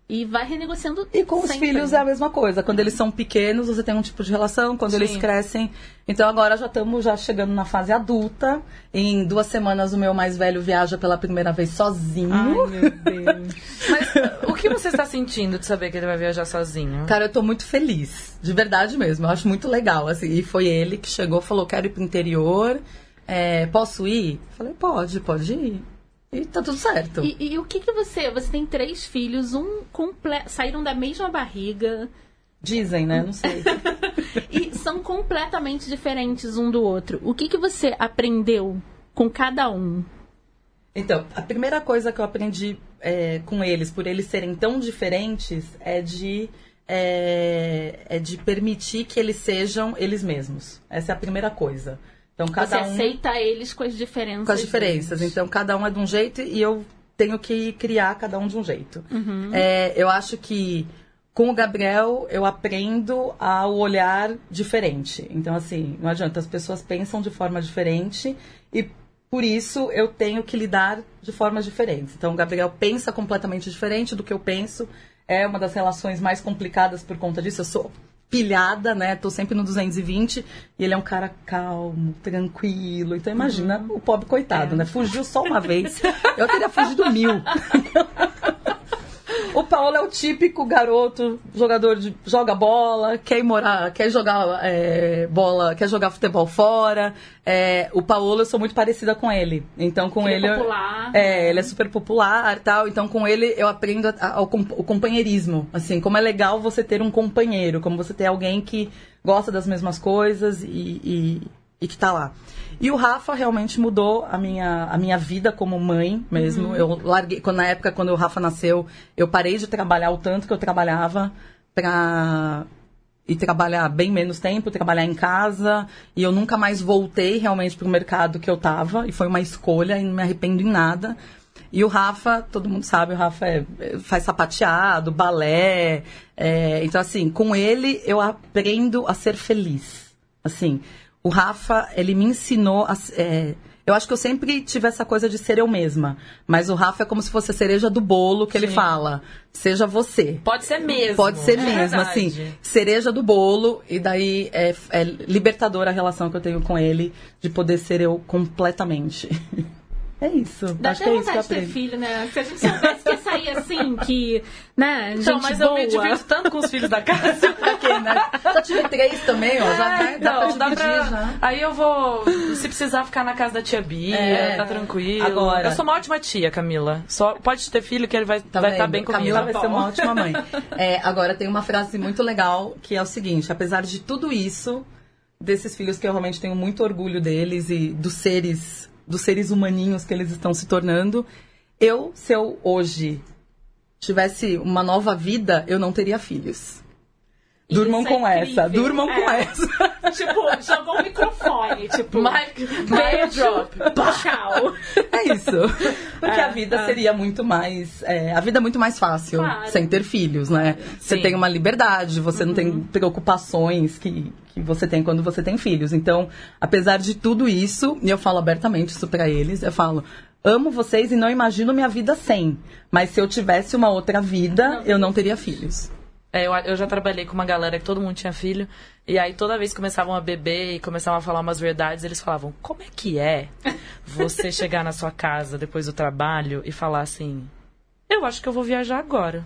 Speaker 1: e vai renegociando
Speaker 3: E com
Speaker 1: sempre.
Speaker 3: os filhos é a mesma coisa. Quando eles são pequenos, você tem um tipo de relação. Quando Sim. eles crescem. Então agora já estamos já chegando na fase adulta. Em duas semanas o meu mais velho viaja pela primeira vez sozinho. Ai,
Speaker 2: meu Deus. Mas o que você está sentindo de saber que ele vai viajar sozinho?
Speaker 3: Cara, eu tô muito feliz. De verdade mesmo. Eu acho muito legal. Assim, e foi ele que chegou, falou: quero ir pro interior. É, posso ir? Falei, pode, pode ir. E tá tudo certo.
Speaker 1: E, e, o que que você... Você tem três filhos, um comple... saíram da mesma barriga.
Speaker 3: Dizem, né? Não sei.
Speaker 1: e são completamente diferentes um do outro. O que que você aprendeu com cada um?
Speaker 3: Então, a primeira coisa que eu aprendi é, com eles, por eles serem tão diferentes, é de... É, é de permitir que eles sejam eles mesmos. Essa é a primeira coisa.
Speaker 1: Então cada Você um aceita eles com as diferenças.
Speaker 3: Com as diferenças. Deles. Então cada um é de um jeito e eu tenho que criar cada um de um jeito. Uhum. É, eu acho que com o Gabriel eu aprendo a olhar diferente. Então assim, não adianta, as pessoas pensam de forma diferente e por isso eu tenho que lidar de formas diferentes. Então o Gabriel pensa completamente diferente do que eu penso. É uma das relações mais complicadas por conta disso. Eu sou pilhada, né? Tô sempre no 220 e ele é um cara calmo, tranquilo. Então imagina uhum. o pobre coitado, é. né? Fugiu só uma vez. Eu teria fugido mil. O Paulo é o típico garoto, jogador de joga bola, quer morar, quer jogar é, bola, quer jogar futebol fora. É, o Paulo eu sou muito parecida com ele. Então com ele,
Speaker 1: ele é popular.
Speaker 3: É, ele é super popular, tal. Então com ele eu aprendo a, a, o, o companheirismo, assim, como é legal você ter um companheiro, como você ter alguém que gosta das mesmas coisas e, e, e que tá lá. E o Rafa realmente mudou a minha, a minha vida como mãe mesmo. Uhum. Eu larguei, quando, na época, quando o Rafa nasceu, eu parei de trabalhar o tanto que eu trabalhava pra ir trabalhar bem menos tempo, trabalhar em casa. E eu nunca mais voltei realmente pro mercado que eu tava. E foi uma escolha e não me arrependo em nada. E o Rafa, todo mundo sabe, o Rafa é, faz sapateado, balé. É, então, assim, com ele eu aprendo a ser feliz. Assim, o Rafa, ele me ensinou a, é, eu acho que eu sempre tive essa coisa de ser eu mesma. Mas o Rafa é como se fosse a cereja do bolo que Sim. ele fala. Seja você.
Speaker 2: Pode ser mesmo.
Speaker 3: Pode ser é mesmo, assim. Cereja do bolo. E daí é, é libertadora a relação que eu tenho com ele de poder ser eu completamente. É isso.
Speaker 1: Dá
Speaker 3: Acho
Speaker 1: até
Speaker 3: que é isso
Speaker 1: vontade
Speaker 3: que eu
Speaker 1: de ter filho, né? Se a gente soubesse que sair assim, que, né,
Speaker 2: então,
Speaker 1: gente
Speaker 2: mas
Speaker 1: boa.
Speaker 2: eu me divirto tanto com os filhos da casa.
Speaker 3: pra quê, né? Só tive três também, ó. Já,
Speaker 2: é,
Speaker 3: dá
Speaker 2: então, pra dividir, dá pra... já. Aí eu vou, se precisar, ficar na casa da tia Bia, é, tá tranquilo. Agora... Eu sou uma ótima tia, Camila. Só pode ter filho que ele vai tá vai estar tá bem comigo.
Speaker 3: Camila vai ser uma ótima mãe. É, agora, tem uma frase muito legal, que é o seguinte. Apesar de tudo isso, desses filhos que eu realmente tenho muito orgulho deles e dos seres dos seres humaninhos que eles estão se tornando. Eu, se eu hoje tivesse uma nova vida, eu não teria filhos. Durmam com é essa, durmam é. com essa.
Speaker 1: Tipo, jogou o microfone, tipo,
Speaker 2: mic, drop,
Speaker 1: tchau.
Speaker 3: É isso. Porque é, a vida é. seria muito mais, é, a vida é muito mais fácil claro. sem ter filhos, né? Você Sim. tem uma liberdade, você uhum. não tem uhum. preocupações que, que você tem quando você tem filhos. Então, apesar de tudo isso, e eu falo abertamente isso para eles, eu falo, amo vocês e não imagino minha vida sem. Mas se eu tivesse uma outra vida, eu não teria filhos.
Speaker 2: É, eu, eu já trabalhei com uma galera que todo mundo tinha filho. E aí, toda vez que começavam a beber e começavam a falar umas verdades, eles falavam: Como é que é você chegar na sua casa depois do trabalho e falar assim: Eu acho que eu vou viajar agora.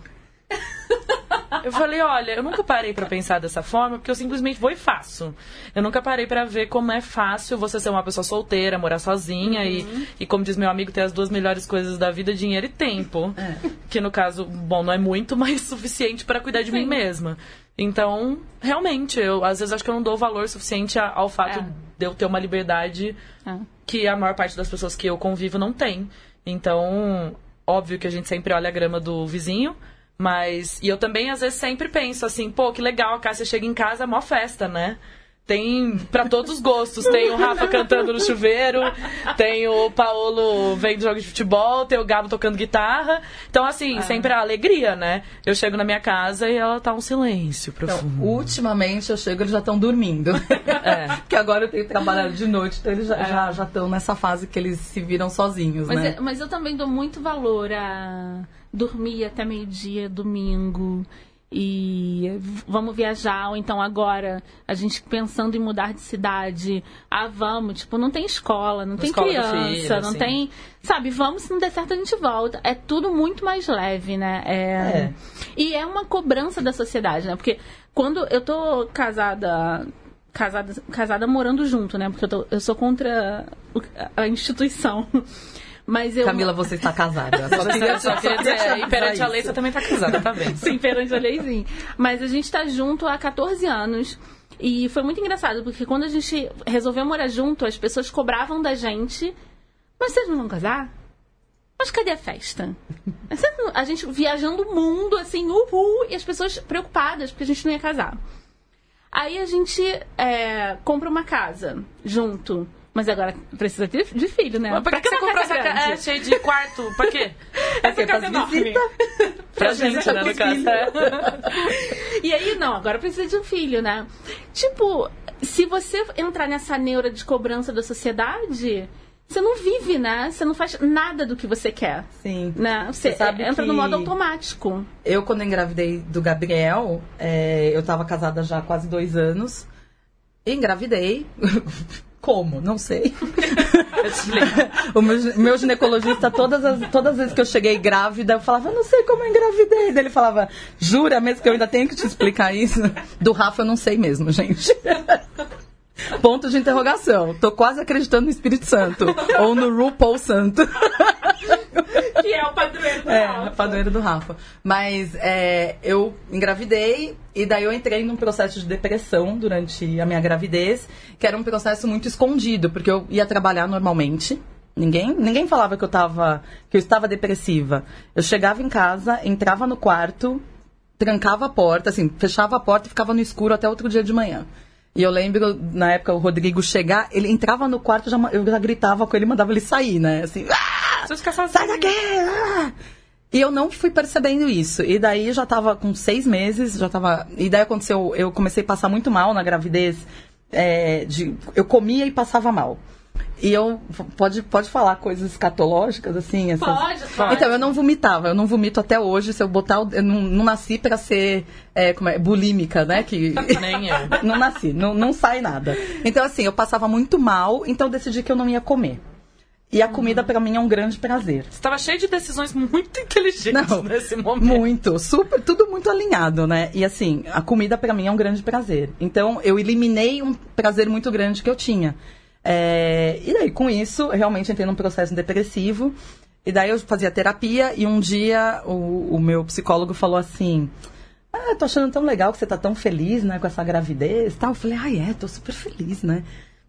Speaker 2: Eu falei, olha, eu nunca parei para pensar dessa forma, porque eu simplesmente vou e faço. Eu nunca parei para ver como é fácil você ser uma pessoa solteira, morar sozinha uhum. e, e, como diz meu amigo, ter as duas melhores coisas da vida, dinheiro e tempo. É. Que no caso, bom, não é muito, mas suficiente para cuidar de Sim. mim mesma. Então, realmente, eu às vezes acho que eu não dou valor suficiente ao fato é. de eu ter uma liberdade é. que a maior parte das pessoas que eu convivo não tem. Então, óbvio que a gente sempre olha a grama do vizinho, Mas. E eu também, às vezes, sempre penso assim, pô, que legal, a Cássia chega em casa, é mó festa, né? Tem para todos os gostos. Tem o Rafa cantando no chuveiro, tem o Paolo vendo jogo de futebol, tem o Gabo tocando guitarra. Então, assim,
Speaker 3: Ah.
Speaker 2: sempre a alegria, né? Eu chego na minha casa e ela tá um silêncio
Speaker 3: Então,
Speaker 2: profundo.
Speaker 3: ultimamente eu chego eles já estão dormindo.
Speaker 2: É.
Speaker 3: Porque agora eu tenho trabalhado de noite, então eles já já já estão nessa fase que eles se viram sozinhos,
Speaker 1: Mas,
Speaker 3: né?
Speaker 1: é- mas eu também dou muito valor a dormir até meio-dia, domingo. E vamos viajar, ou então agora a gente pensando em mudar de cidade. Ah, vamos, tipo, não tem escola, não tem
Speaker 2: escola
Speaker 1: criança,
Speaker 2: filho,
Speaker 1: não
Speaker 2: assim.
Speaker 1: tem. Sabe, vamos, se não der certo, a gente volta. É tudo muito mais leve, né? É...
Speaker 3: É.
Speaker 1: E é uma cobrança da sociedade, né? Porque quando eu tô casada. Casada, casada morando junto, né? Porque eu, tô- eu sou contra a instituição. Mas eu.
Speaker 3: Camila, você está casada. Só queria,
Speaker 2: só queria dizer, e perante a lei você também tá casada, tá vendo?
Speaker 1: Sim, perante a leizinho. Mas a gente tá junto há 14 anos. E foi muito engraçado, porque quando a gente resolveu morar junto, as pessoas cobravam da gente. Mas vocês não vão casar? Mas cadê a festa? A gente viajando o mundo, assim, uhul, e as pessoas preocupadas, porque a gente não ia casar. Aí a gente é, compra uma casa junto. Mas agora precisa de, de filho, né?
Speaker 2: Mas por que, que você comprou essa casa?
Speaker 1: grande?
Speaker 2: É, cheio de quarto? Pra quê?
Speaker 1: Essa
Speaker 3: Porque
Speaker 1: casa é enorme.
Speaker 2: Pra gente, né, no caso.
Speaker 1: E aí, não, agora precisa de um filho, né? Tipo, se você entrar nessa neura de cobrança da sociedade, você não vive, né? Você não faz nada do que você quer.
Speaker 3: Sim.
Speaker 1: Né? Você,
Speaker 3: Você sabe
Speaker 1: entra
Speaker 3: que-
Speaker 1: no modo automático.
Speaker 3: Eu, quando engravidei do Gabriel, é, eu tava casada já há quase dois anos. Engravidei. Como? Não sei. O meu, meu ginecologista, todas as, todas as vezes que eu cheguei grávida, eu falava, eu não sei como eu engravidei. Daí ele falava, jura mesmo que eu ainda tenho que te explicar isso? Do Rafa eu não sei mesmo, gente. Ponto de interrogação. Tô quase acreditando no Espírito Santo. Ou no RuPaul Santo.
Speaker 1: Que é o padroeiro do
Speaker 3: É,
Speaker 1: Rafa.
Speaker 3: a padroeira do Rafa. Mas é, eu engravidei e daí eu entrei num processo de depressão durante a minha gravidez, que era um processo muito escondido, porque eu ia trabalhar normalmente. Ninguém, ninguém falava que eu tava, que eu estava depressiva. Eu chegava em casa, entrava no quarto, trancava a porta, assim, fechava a porta e ficava no escuro até outro dia de manhã. E eu lembro, na época, o Rodrigo chegar, ele entrava no quarto, já, eu já gritava com ele, mandava ele sair, né? Assim, ah! Sai daqui! ah! E eu não fui percebendo isso. E daí já tava com seis meses, já tava. E daí aconteceu, eu comecei a passar muito mal na gravidez. é, de, eu comia e passava mal. E eu. Pode, pode falar coisas escatológicas, assim? Essas...
Speaker 1: Pode, pode.
Speaker 3: Então, eu não vomitava, eu não vomito até hoje. Se eu botar. Eu não, não nasci pra ser é, como é, bulímica, né? Que...
Speaker 2: Nem eu.
Speaker 3: não nasci, não, não sai nada. Então, assim, eu passava muito mal, então eu decidi que eu não ia comer. E a comida, pra mim, é um grande prazer.
Speaker 2: Você tava cheio de decisões muito inteligentes
Speaker 3: Não,
Speaker 2: nesse momento.
Speaker 3: Muito, super, tudo muito alinhado, né? E assim, a comida pra mim é um grande prazer. Então, eu eliminei um prazer muito grande que eu tinha. É, e daí, com isso, eu realmente entrei num processo depressivo. E daí eu fazia terapia e um dia o, o meu psicólogo falou assim. Ah, tô achando tão legal que você tá tão feliz, né, com essa gravidez e tal. Eu falei, ah, é, tô super feliz, né?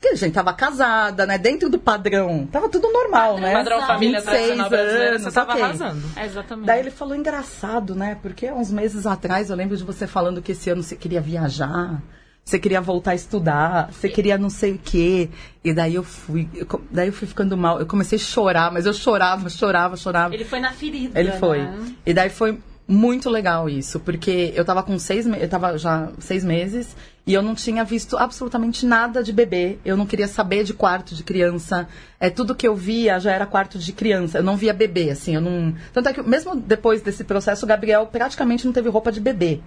Speaker 3: Porque a gente tava casada, né? Dentro do padrão. Tava tudo normal, né?
Speaker 2: Padrão família
Speaker 3: 26
Speaker 2: tradicional brasileira, você
Speaker 3: anos,
Speaker 2: tava
Speaker 3: ok.
Speaker 2: arrasando.
Speaker 1: É, exatamente.
Speaker 3: Daí ele falou engraçado, né? Porque uns meses atrás eu lembro de você falando que esse ano você queria viajar, você queria voltar a estudar, você queria não sei o quê. E daí eu fui, eu daí eu fui ficando mal. Eu comecei a chorar, mas eu chorava, chorava, chorava.
Speaker 1: Ele foi na ferida.
Speaker 3: Ele foi.
Speaker 1: né?
Speaker 3: E daí foi muito legal isso, porque eu tava com seis meses, eu tava já seis meses e eu não tinha visto absolutamente nada de bebê. Eu não queria saber de quarto de criança. É tudo que eu via já era quarto de criança. Eu não via bebê, assim, eu não. Tanto é que mesmo depois desse processo, o Gabriel praticamente não teve roupa de bebê.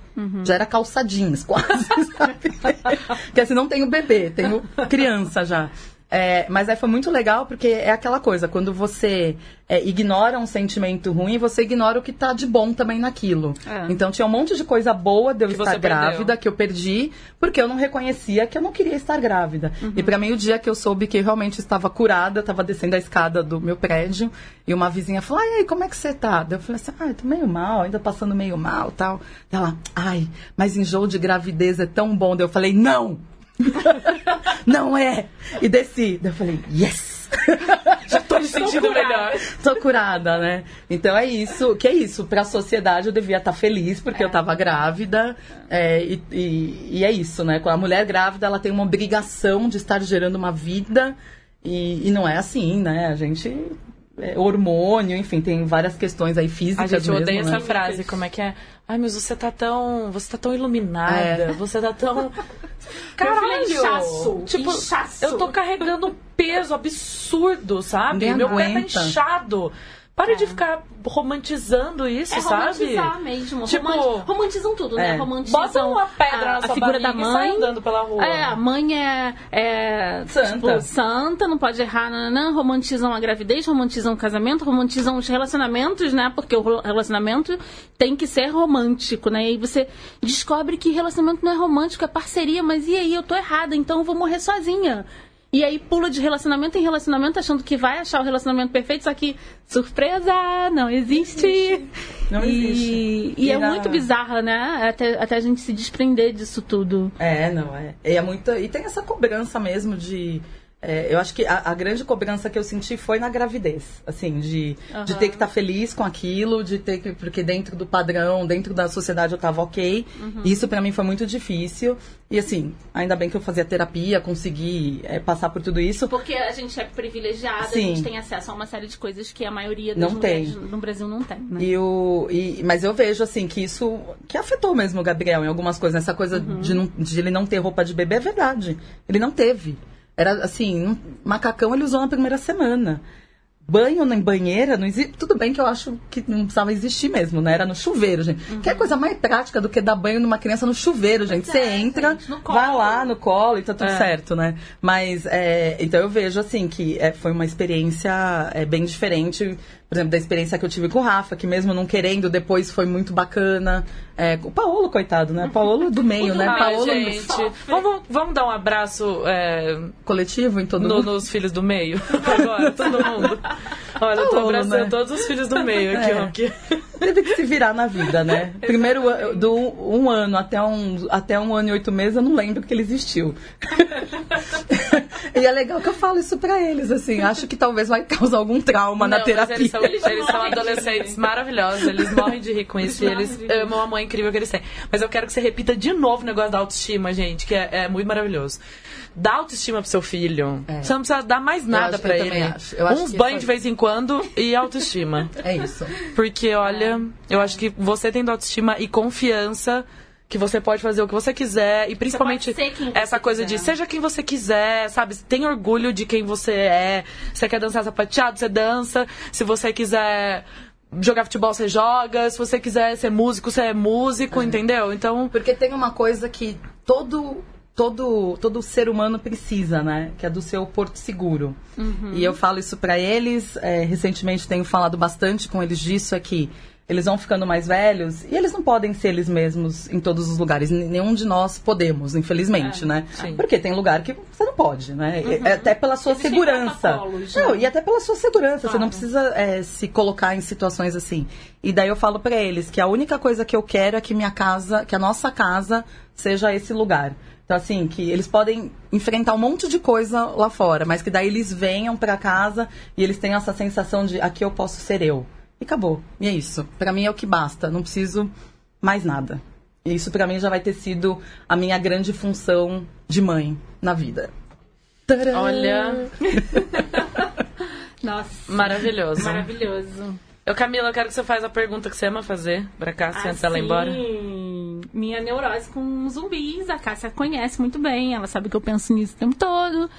Speaker 3: Já era calça jeans, quase, sabe? Porque assim, não tenho bebê, tenho criança já. É, mas aí foi muito legal porque é aquela coisa, quando você é, ignora um sentimento ruim, você ignora o que tá de bom também naquilo.
Speaker 1: É.
Speaker 3: Então tinha um monte de coisa boa de eu
Speaker 2: Que
Speaker 3: estar grávida que eu perdi, porque eu não reconhecia que eu não queria estar grávida. E pra mim, o dia que eu soube que eu realmente estava curada, eu tava descendo a escada do meu prédio, e uma vizinha falou, ai, como é que você tá? Eu falei assim, ah, eu tô meio mal, ainda passando meio mal tal. Ela, ai, mas enjoo de gravidez é tão bom. Daí eu falei, não! não é! E desci. Daí eu falei, yes!
Speaker 2: Já tô me sentindo melhor.
Speaker 3: Tô curada, né? Então é isso. Que é isso. Pra sociedade eu devia estar feliz porque eu tava grávida. é, e, e- e é isso, né? A mulher grávida, ela tem uma obrigação de estar gerando uma vida. E, e não é assim, né? A gente. é, hormônio, enfim, tem várias questões aí
Speaker 2: A
Speaker 3: físicas
Speaker 2: gente
Speaker 3: mesmo,
Speaker 2: odeia
Speaker 3: né?
Speaker 2: essa frase, como é que é? Ai, mas você tá tão. Você tá tão iluminada,
Speaker 3: É.
Speaker 2: você tá tão.
Speaker 1: É inchaço,
Speaker 2: Tipo,
Speaker 1: inchaço.
Speaker 2: eu tô carregando um peso absurdo, sabe?
Speaker 3: Ninguém
Speaker 2: Meu pé
Speaker 3: aguenta.
Speaker 2: tá inchado. Para de ficar romantizando isso,
Speaker 1: É
Speaker 2: sabe?
Speaker 1: romantizar mesmo.
Speaker 2: Tipo-
Speaker 1: Roman- romantizam tudo, né?
Speaker 3: É.
Speaker 1: Romantizam
Speaker 2: Bota uma pedra
Speaker 1: a,
Speaker 2: na
Speaker 1: a
Speaker 2: sua
Speaker 1: figura da mãe.
Speaker 2: andando pela rua.
Speaker 1: É, a mãe é, é
Speaker 3: Santa.
Speaker 1: tipo, santa, não pode errar, nananã, romantizam a gravidez, romantizam o casamento, romantizam os relacionamentos, né? Porque o relacionamento tem que ser romântico, né? E aí você descobre que relacionamento não é romântico, é parceria, mas e aí, eu tô errada, então eu vou morrer sozinha. E aí pula de relacionamento em relacionamento achando que vai achar o relacionamento perfeito, só que, surpresa, não existe.
Speaker 3: Não
Speaker 1: e,
Speaker 3: existe.
Speaker 1: E, é
Speaker 3: E na-
Speaker 1: muito bizarra, né? Até, até a gente se desprender disso tudo.
Speaker 3: É, não, é. E é muita. E tem essa cobrança mesmo de. É, eu acho que a, a grande cobrança que eu senti foi na gravidez. Assim, de, de
Speaker 1: Aham.
Speaker 3: ter que estar feliz com aquilo, de ter que. Porque dentro do padrão, dentro da sociedade eu tava ok.
Speaker 1: Uhum.
Speaker 3: Isso pra mim foi muito difícil. E assim, ainda bem que eu fazia terapia, consegui é, passar por tudo isso.
Speaker 1: Porque a gente é privilegiada,
Speaker 3: Sim.
Speaker 1: a gente tem acesso a uma série de coisas que a maioria das
Speaker 3: Não tem.
Speaker 1: no Brasil não tem. Né?
Speaker 3: E o, e, mas eu vejo, assim, que isso que afetou mesmo o Gabriel em algumas coisas. Essa coisa
Speaker 1: Uhum.
Speaker 3: de, não- de ele não ter roupa de bebê é verdade. Ele não teve. Era assim, um macacão ele usou na primeira semana. Banho em banheira, não existe. Tudo bem que eu acho que não precisava existir mesmo, né? Era no chuveiro, gente. Que é coisa mais prática do que dar banho numa criança no chuveiro, gente. Você
Speaker 1: é,
Speaker 3: entra,
Speaker 1: gente,
Speaker 3: vai lá no colo e tá tudo
Speaker 2: É.
Speaker 3: certo, né? Mas, é, então eu vejo, assim, que é, foi uma experiência é, bem diferente, por exemplo, da experiência que eu tive com o Rafa, que mesmo não querendo, depois foi muito bacana. É, o Paolo, coitado, né? Paolo do meio, né?
Speaker 2: Ai,
Speaker 3: Paolo
Speaker 2: gente, vamos, vamos dar um abraço é,
Speaker 3: coletivo em todo
Speaker 2: no-
Speaker 3: mundo.
Speaker 2: nos filhos do meio agora, todo mundo. Olha, eu tô
Speaker 3: Paolo,
Speaker 2: abraçando
Speaker 3: né?
Speaker 2: todos os filhos do meio aqui,
Speaker 3: É.
Speaker 2: ó. que-
Speaker 3: Teve que se virar na vida, né? Primeiro, do um ano até um, até um ano e oito meses, eu não lembro que ele existiu. e é legal que eu falo isso pra eles, assim. Acho que talvez vai causar algum trauma na
Speaker 2: Não, mas
Speaker 3: terapia.
Speaker 2: Eles são, eles são adolescentes maravilhosos, eles morrem de rir com isso, e
Speaker 1: Eles
Speaker 2: amam a mãe incrível que eles têm. Mas eu quero que você repita de novo o negócio da autoestima, gente, que é, é muito maravilhoso. Dá autoestima pro seu filho.
Speaker 3: É.
Speaker 2: Você não precisa dar mais nada
Speaker 3: eu
Speaker 2: ele.
Speaker 3: acho. Eu acho
Speaker 2: Uns banhos
Speaker 3: foi-
Speaker 2: de vez em quando e autoestima.
Speaker 3: É isso.
Speaker 2: Porque, olha, eu acho que você tendo autoestima e confiança que você pode fazer o que você quiser e principalmente
Speaker 1: pode ser quem você
Speaker 2: essa coisa de
Speaker 1: quiser.
Speaker 2: seja quem você quiser, sabe? Tem orgulho de quem você é. Você quer dançar sapateado, você dança. Se você quiser jogar futebol, você joga. Se você quiser ser músico, você é músico, entendeu? Então,
Speaker 3: Porque tem uma coisa que todo todo todo ser humano precisa, né? Que é do seu porto seguro. E eu falo isso pra eles. é, recentemente tenho falado bastante com eles disso é que eles vão ficando mais velhos e eles não podem ser eles mesmos em todos os lugares. Nenhum de nós podemos, infelizmente, né?
Speaker 2: sim.
Speaker 3: Porque tem lugar que você não pode, né? E- Até pela sua
Speaker 1: Existem
Speaker 3: segurança. Não,
Speaker 1: né?
Speaker 3: e até pela sua segurança. Você não
Speaker 1: Claro.
Speaker 3: precisa é, se colocar em situações assim. E daí eu falo pra eles que a única coisa que eu quero é que minha casa, que a nossa casa seja esse lugar. Então, assim, que eles podem enfrentar um monte de coisa lá fora, mas que daí eles venham pra casa e eles tenham essa sensação de aqui eu posso ser eu. E acabou. E é isso. Pra mim é o que basta. Não preciso mais nada. E isso pra mim já vai ter sido a minha grande função de mãe na vida. Tcharam!
Speaker 2: olha,
Speaker 1: Nossa.
Speaker 2: maravilhoso.
Speaker 1: Maravilhoso.
Speaker 2: Eu, Camila, eu quero que você faça a pergunta que você ama fazer pra Cássia antes dela ir embora.
Speaker 1: Assim, Minha neurose com zumbis, a Cássia conhece muito bem, ela sabe que eu penso nisso o tempo todo.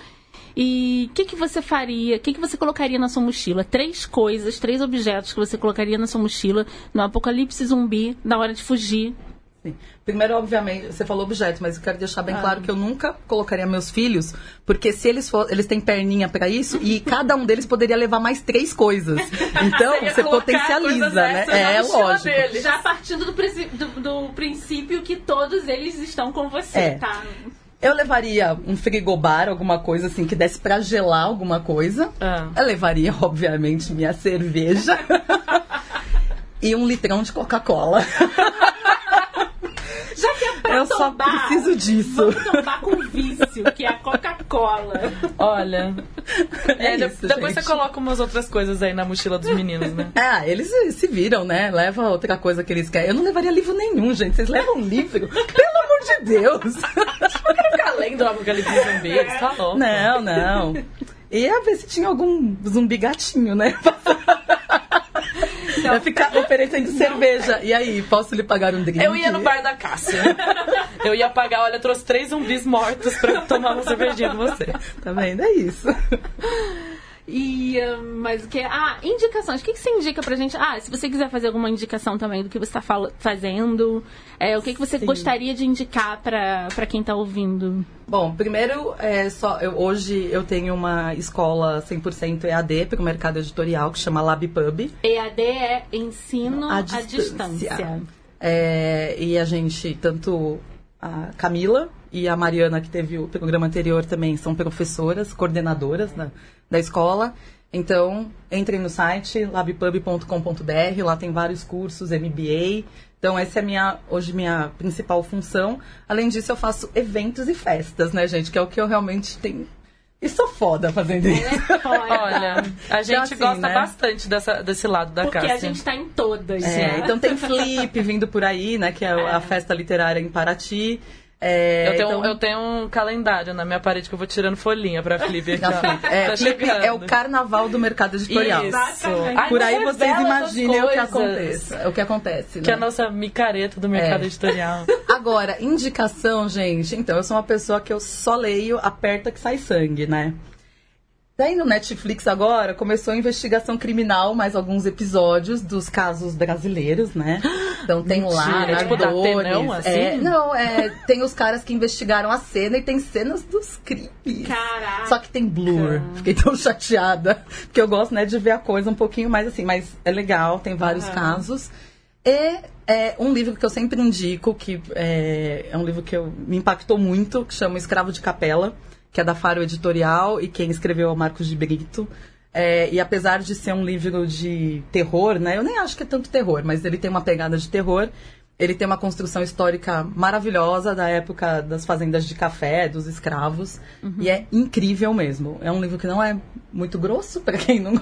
Speaker 1: E o que, que você faria? O que, que você colocaria na sua mochila? Três coisas, três objetos que você colocaria na sua mochila no apocalipse zumbi na hora de fugir.
Speaker 3: Sim. Primeiro, obviamente, você falou objeto, mas eu quero deixar bem claro que eu nunca colocaria meus filhos, porque se eles for, eles têm perninha pra isso e cada um deles poderia levar mais três coisas. Então,
Speaker 2: Você
Speaker 3: potencializa, né? É lógico.
Speaker 2: dele.
Speaker 1: Já partindo do, do- do princípio que todos eles estão com você,
Speaker 3: É.
Speaker 1: tá?
Speaker 3: Eu levaria um frigobar, alguma coisa assim que desse pra gelar alguma coisa.
Speaker 2: Ah.
Speaker 3: Eu levaria, obviamente, minha cerveja e um litrão de Coca-Cola.
Speaker 1: Já que é pra
Speaker 3: Eu só preciso disso.
Speaker 1: Vamos tombar com vício, que é a Coca-Cola.
Speaker 2: Olha,
Speaker 3: É
Speaker 2: de-
Speaker 3: isso,
Speaker 2: depois
Speaker 3: gente.
Speaker 2: você coloca umas outras coisas aí na mochila dos meninos, né?
Speaker 3: Ah, eles se viram, né? Leva outra coisa que eles querem. Eu não levaria livro nenhum, gente. Vocês levam livro? Pelo amor de Deus!
Speaker 2: Ficar lendo o Apocalipse Zumbi, você tá louco.
Speaker 3: Não, não. Ia ver se tinha algum zumbi gatinho, né? Ia ficar oferecendo cerveja. E aí, posso lhe pagar um drink?
Speaker 2: Eu ia no bar da Cássia. Eu ia pagar, olha, trouxe três zumbis mortos pra eu tomar uma cervejinha com você.
Speaker 3: Tá vendo? É isso.
Speaker 1: E, ah, mas o que? Ah, indicações. O que, que você indica pra gente? Ah, se você quiser fazer alguma indicação também do que você tá fazendo, é, o que, que você
Speaker 3: Sim.
Speaker 1: gostaria de indicar pra, pra quem tá ouvindo?
Speaker 3: Bom, primeiro, é só, eu- hoje eu tenho uma escola 100% EAD para o mercado editorial que chama LabPub.
Speaker 1: EAD é ensino
Speaker 3: À distância.
Speaker 1: distância.
Speaker 3: É, e a gente, tanto a Camila e a Mariana, que teve o programa anterior, também são professoras, coordenadoras da, da escola. Então, entrem no site labpub.com.br, lá tem vários cursos, MBA. Então, essa é a minha, hoje minha principal função. Além disso, eu faço eventos e festas, né, gente? Que é o que eu realmente tenho. E sou foda fazendo isso.
Speaker 2: Olha, a gente
Speaker 3: assim,
Speaker 2: gosta
Speaker 3: né?
Speaker 2: bastante dessa, desse lado da
Speaker 1: Porque
Speaker 2: Cássia.
Speaker 1: a gente tá em todas.
Speaker 3: É,
Speaker 1: né?
Speaker 3: então tem Flip vindo por aí, né? Que é a festa literária em Paraty. É,
Speaker 2: Eu tenho,
Speaker 3: então-
Speaker 2: eu tenho um calendário na minha parede que eu vou tirando folhinha pra Flip aqui.
Speaker 3: É,
Speaker 2: tá
Speaker 3: Flip é o carnaval do mercado editorial.
Speaker 2: Isso. Ai,
Speaker 3: Por aí vocês imaginem o que acontece. O que acontece,
Speaker 2: Que é a
Speaker 3: né?
Speaker 2: nossa micareta do mercado
Speaker 3: É.
Speaker 2: editorial.
Speaker 3: Agora, indicação, gente. Então, eu sou uma pessoa que eu só leio, aperta que sai sangue, né? Daí no Netflix agora começou a investigação criminal, mais alguns episódios dos casos brasileiros, né? Então tem lá
Speaker 2: Mentira, tipo Atenão, assim?
Speaker 3: é, não, é, tem os caras que investigaram a cena e tem cenas dos crimes.
Speaker 1: Caraca.
Speaker 3: Só que tem blur. Fiquei tão chateada. Porque eu gosto, né, de ver a coisa um pouquinho mais assim. Mas é legal, tem vários casos. E é um livro que eu sempre indico, que é, é um livro que eu, me impactou muito, que chama Escravo de Capela, que é da Faro Editorial, e quem escreveu é o Marcos de Brito. É, e apesar de ser um livro de terror, né? Eu nem acho que é tanto terror, mas ele tem uma pegada de terror. Ele tem uma construção histórica maravilhosa da época das fazendas de café, dos escravos. E é incrível mesmo. É um livro que não é muito grosso, para quem, não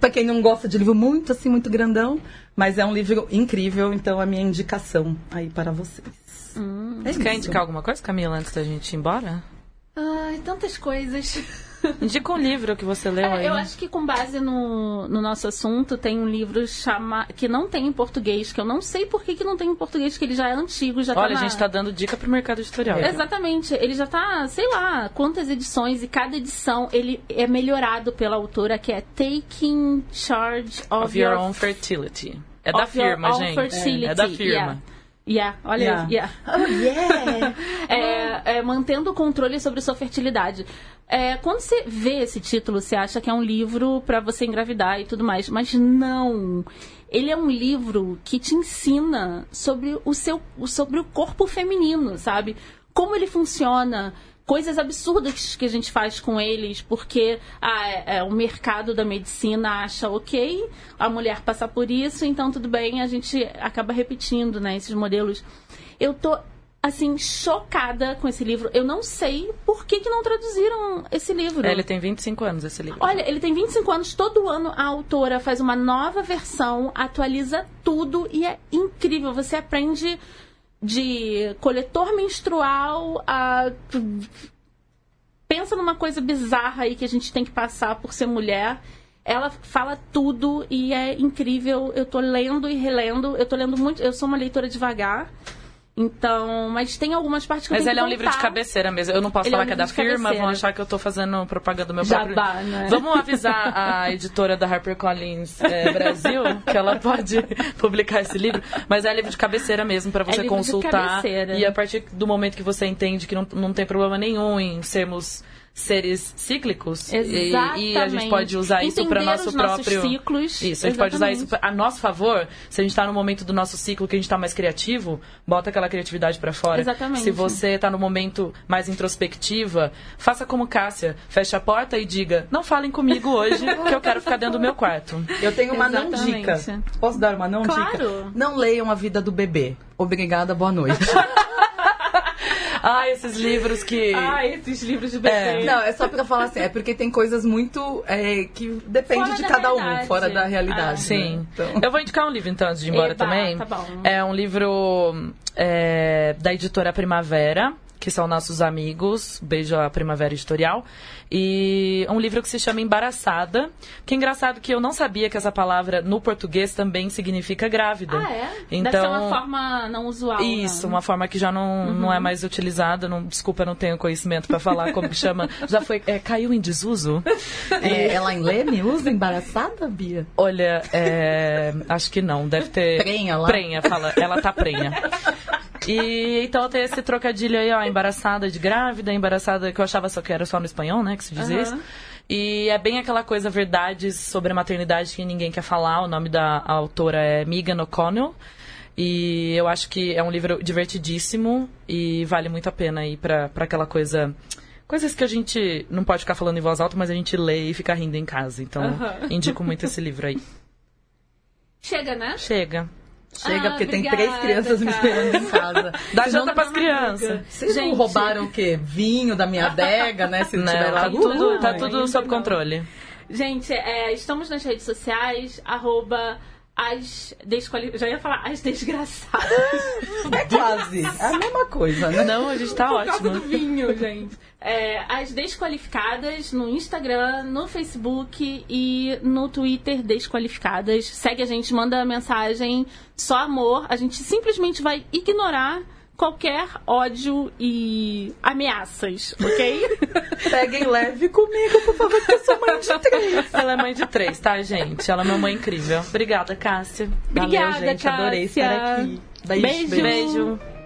Speaker 3: pra quem não gosta de livro muito assim, muito grandão. Mas é um livro incrível, então a minha indicação aí para vocês. É
Speaker 2: Você quer
Speaker 3: isso.
Speaker 2: indicar alguma coisa, Camila, antes da gente ir embora?
Speaker 1: Ai, tantas coisas.
Speaker 2: Indica um livro que você leu aí.
Speaker 1: É, eu acho que com base no, no nosso assunto, tem um livro chama... que não tem em português, que eu não sei por que, que não tem em português, que ele já é antigo, já
Speaker 2: Olha,
Speaker 1: tá
Speaker 2: a
Speaker 1: na-
Speaker 2: gente tá dando dica pro mercado editorial.
Speaker 1: Exatamente, ele já tá, sei lá, quantas edições e cada edição ele é melhorado pela autora, que é Taking Charge of,
Speaker 2: Of Your Own Fertility. É da firma, gente.
Speaker 1: fertility.
Speaker 2: É da firma.
Speaker 1: Yeah. Yeah, olha,
Speaker 3: Yeah.
Speaker 1: yeah.
Speaker 3: Oh, yeah!
Speaker 1: É, é, mantendo o controle sobre sua fertilidade. É, quando você vê esse título, você acha que é um livro para você engravidar e tudo mais, mas não. Ele é um livro que te ensina sobre o seu, sobre o corpo feminino, sabe? Como ele funciona, coisas absurdas que a gente faz com eles, porque ah, é, é, o mercado da medicina acha ok a mulher passar por isso, então tudo bem, a gente acaba repetindo, né, esses modelos. Eu tô assim chocada com esse livro. Eu não sei por que, que não traduziram esse livro.
Speaker 2: É, ele tem 25 anos, esse livro.
Speaker 1: Olha, ele tem 25 anos, todo ano a autora faz uma nova versão, atualiza tudo e é incrível. Você aprende de coletor menstrual a. Pensa numa coisa bizarra aí que a gente tem que passar por ser mulher. Ela fala tudo e é incrível. Eu tô lendo e relendo. Eu tô lendo muito. Eu sou uma leitora devagar. Então, mas tem algumas partes que
Speaker 2: Mas ele é um livro de cabeceira mesmo. Eu não posso
Speaker 1: Ele é
Speaker 2: falar
Speaker 1: um
Speaker 2: que é da firma, vão achar que eu tô fazendo propaganda do meu
Speaker 1: Jabá,
Speaker 2: próprio.
Speaker 1: né?
Speaker 2: Vamos avisar a editora da HarperCollins é, Brasil que ela pode publicar esse livro. Mas é livro de cabeceira mesmo para você
Speaker 1: livro de
Speaker 2: consultar.
Speaker 1: cabeceira.
Speaker 2: E a partir do momento que você entende que não, não tem problema nenhum em sermos seres cíclicos e, e a gente
Speaker 1: Exatamente.
Speaker 2: pode usar isso para nosso
Speaker 1: os nossos
Speaker 2: próprio
Speaker 1: ciclos.
Speaker 2: isso a gente pode usar isso
Speaker 1: Exatamente.
Speaker 2: a nosso favor se a gente tá no momento do nosso ciclo que a gente tá mais criativo bota aquela criatividade para fora
Speaker 1: Exatamente.
Speaker 2: se você tá no momento mais introspectiva faça como Cássia feche a porta e diga não falem comigo hoje que eu quero ficar dentro do meu quarto
Speaker 3: Eu tenho uma não
Speaker 1: Exatamente.
Speaker 3: dica. Posso dar uma não
Speaker 1: Claro.
Speaker 3: dica? Não leiam a vida do bebê. Obrigada, boa noite.
Speaker 2: Ah, esses livros que.
Speaker 1: Ah, esses livros de bebê.
Speaker 3: Não, é só pra falar assim, é porque tem coisas muito é, que depende
Speaker 1: Fora
Speaker 3: de
Speaker 1: da
Speaker 3: cada um,
Speaker 1: realidade.
Speaker 3: fora da realidade.
Speaker 1: Ah,
Speaker 3: né?
Speaker 2: Sim.
Speaker 3: Então...
Speaker 2: Eu vou indicar um livro então antes de ir embora
Speaker 1: Eba,
Speaker 2: também.
Speaker 1: tá bom.
Speaker 2: É um livro é, da editora Primavera, que são nossos amigos. Beijo à Primavera Editorial. E um livro que se chama Embaraçada. Que é engraçado que eu não sabia que essa palavra no português também significa grávida.
Speaker 1: Ah, é?
Speaker 2: Então,
Speaker 1: Deve ser uma forma não usual.
Speaker 2: Isso,
Speaker 1: né?
Speaker 2: uma forma que já não, não é mais utilizada. Não, desculpa, eu não tenho conhecimento para falar como que chama. Já foi. é, caiu em desuso?
Speaker 3: É, ela em Leme usa embaraçada, Bia?
Speaker 2: Olha, é, acho que não. Deve ter.
Speaker 3: Prenha lá?
Speaker 2: Prenha, fala. Ela tá prenha. E então tem esse trocadilho aí, ó, embaraçada de grávida, embaraçada que eu achava só que era só no espanhol, né, que se diz
Speaker 1: Aham.
Speaker 2: isso. E é bem aquela coisa, verdades sobre a maternidade que ninguém quer falar. O nome da autora é Megan O'Connell. E eu acho que é um livro divertidíssimo e vale muito a pena ir pra, pra aquela coisa. Coisas que a gente não pode ficar falando em voz alta, mas a gente lê e fica rindo em casa. Então,
Speaker 1: Aham.
Speaker 2: indico muito esse livro aí.
Speaker 1: Chega, né?
Speaker 2: Chega.
Speaker 3: Chega,
Speaker 1: Ah,
Speaker 3: porque tem
Speaker 1: obrigada,
Speaker 3: três crianças me
Speaker 1: cara.
Speaker 3: esperando em casa.
Speaker 2: Dá janta pras crianças.
Speaker 3: Vocês não
Speaker 1: Gente.
Speaker 3: roubaram o quê? Vinho da minha adega, né? Se
Speaker 2: Não,
Speaker 3: tiver lá.
Speaker 2: tá tudo,
Speaker 3: Uh,
Speaker 2: tá tudo sob controle.
Speaker 1: Gente, é, estamos nas redes sociais, arroba as desquali... Já ia falar as desgraçadas.
Speaker 3: É quase. É a mesma coisa, né?
Speaker 2: Não, a gente tá
Speaker 1: Por causa do
Speaker 2: ótimo.
Speaker 1: vinho, gente. É, as desqualificadas no Instagram, no Facebook e no Twitter desqualificadas. Segue a gente, manda mensagem, só amor. A gente simplesmente vai ignorar qualquer ódio e ameaças, ok?
Speaker 3: Peguem leve comigo, por favor, que eu sou mãe de três.
Speaker 2: Ela é mãe de três, tá, gente? Ela é uma mãe incrível. Obrigada, Cássia.
Speaker 1: Obrigada,
Speaker 3: Valeu, gente. Adorei estar
Speaker 1: Cássia.
Speaker 3: aqui.
Speaker 1: Beijo.
Speaker 2: Beijo.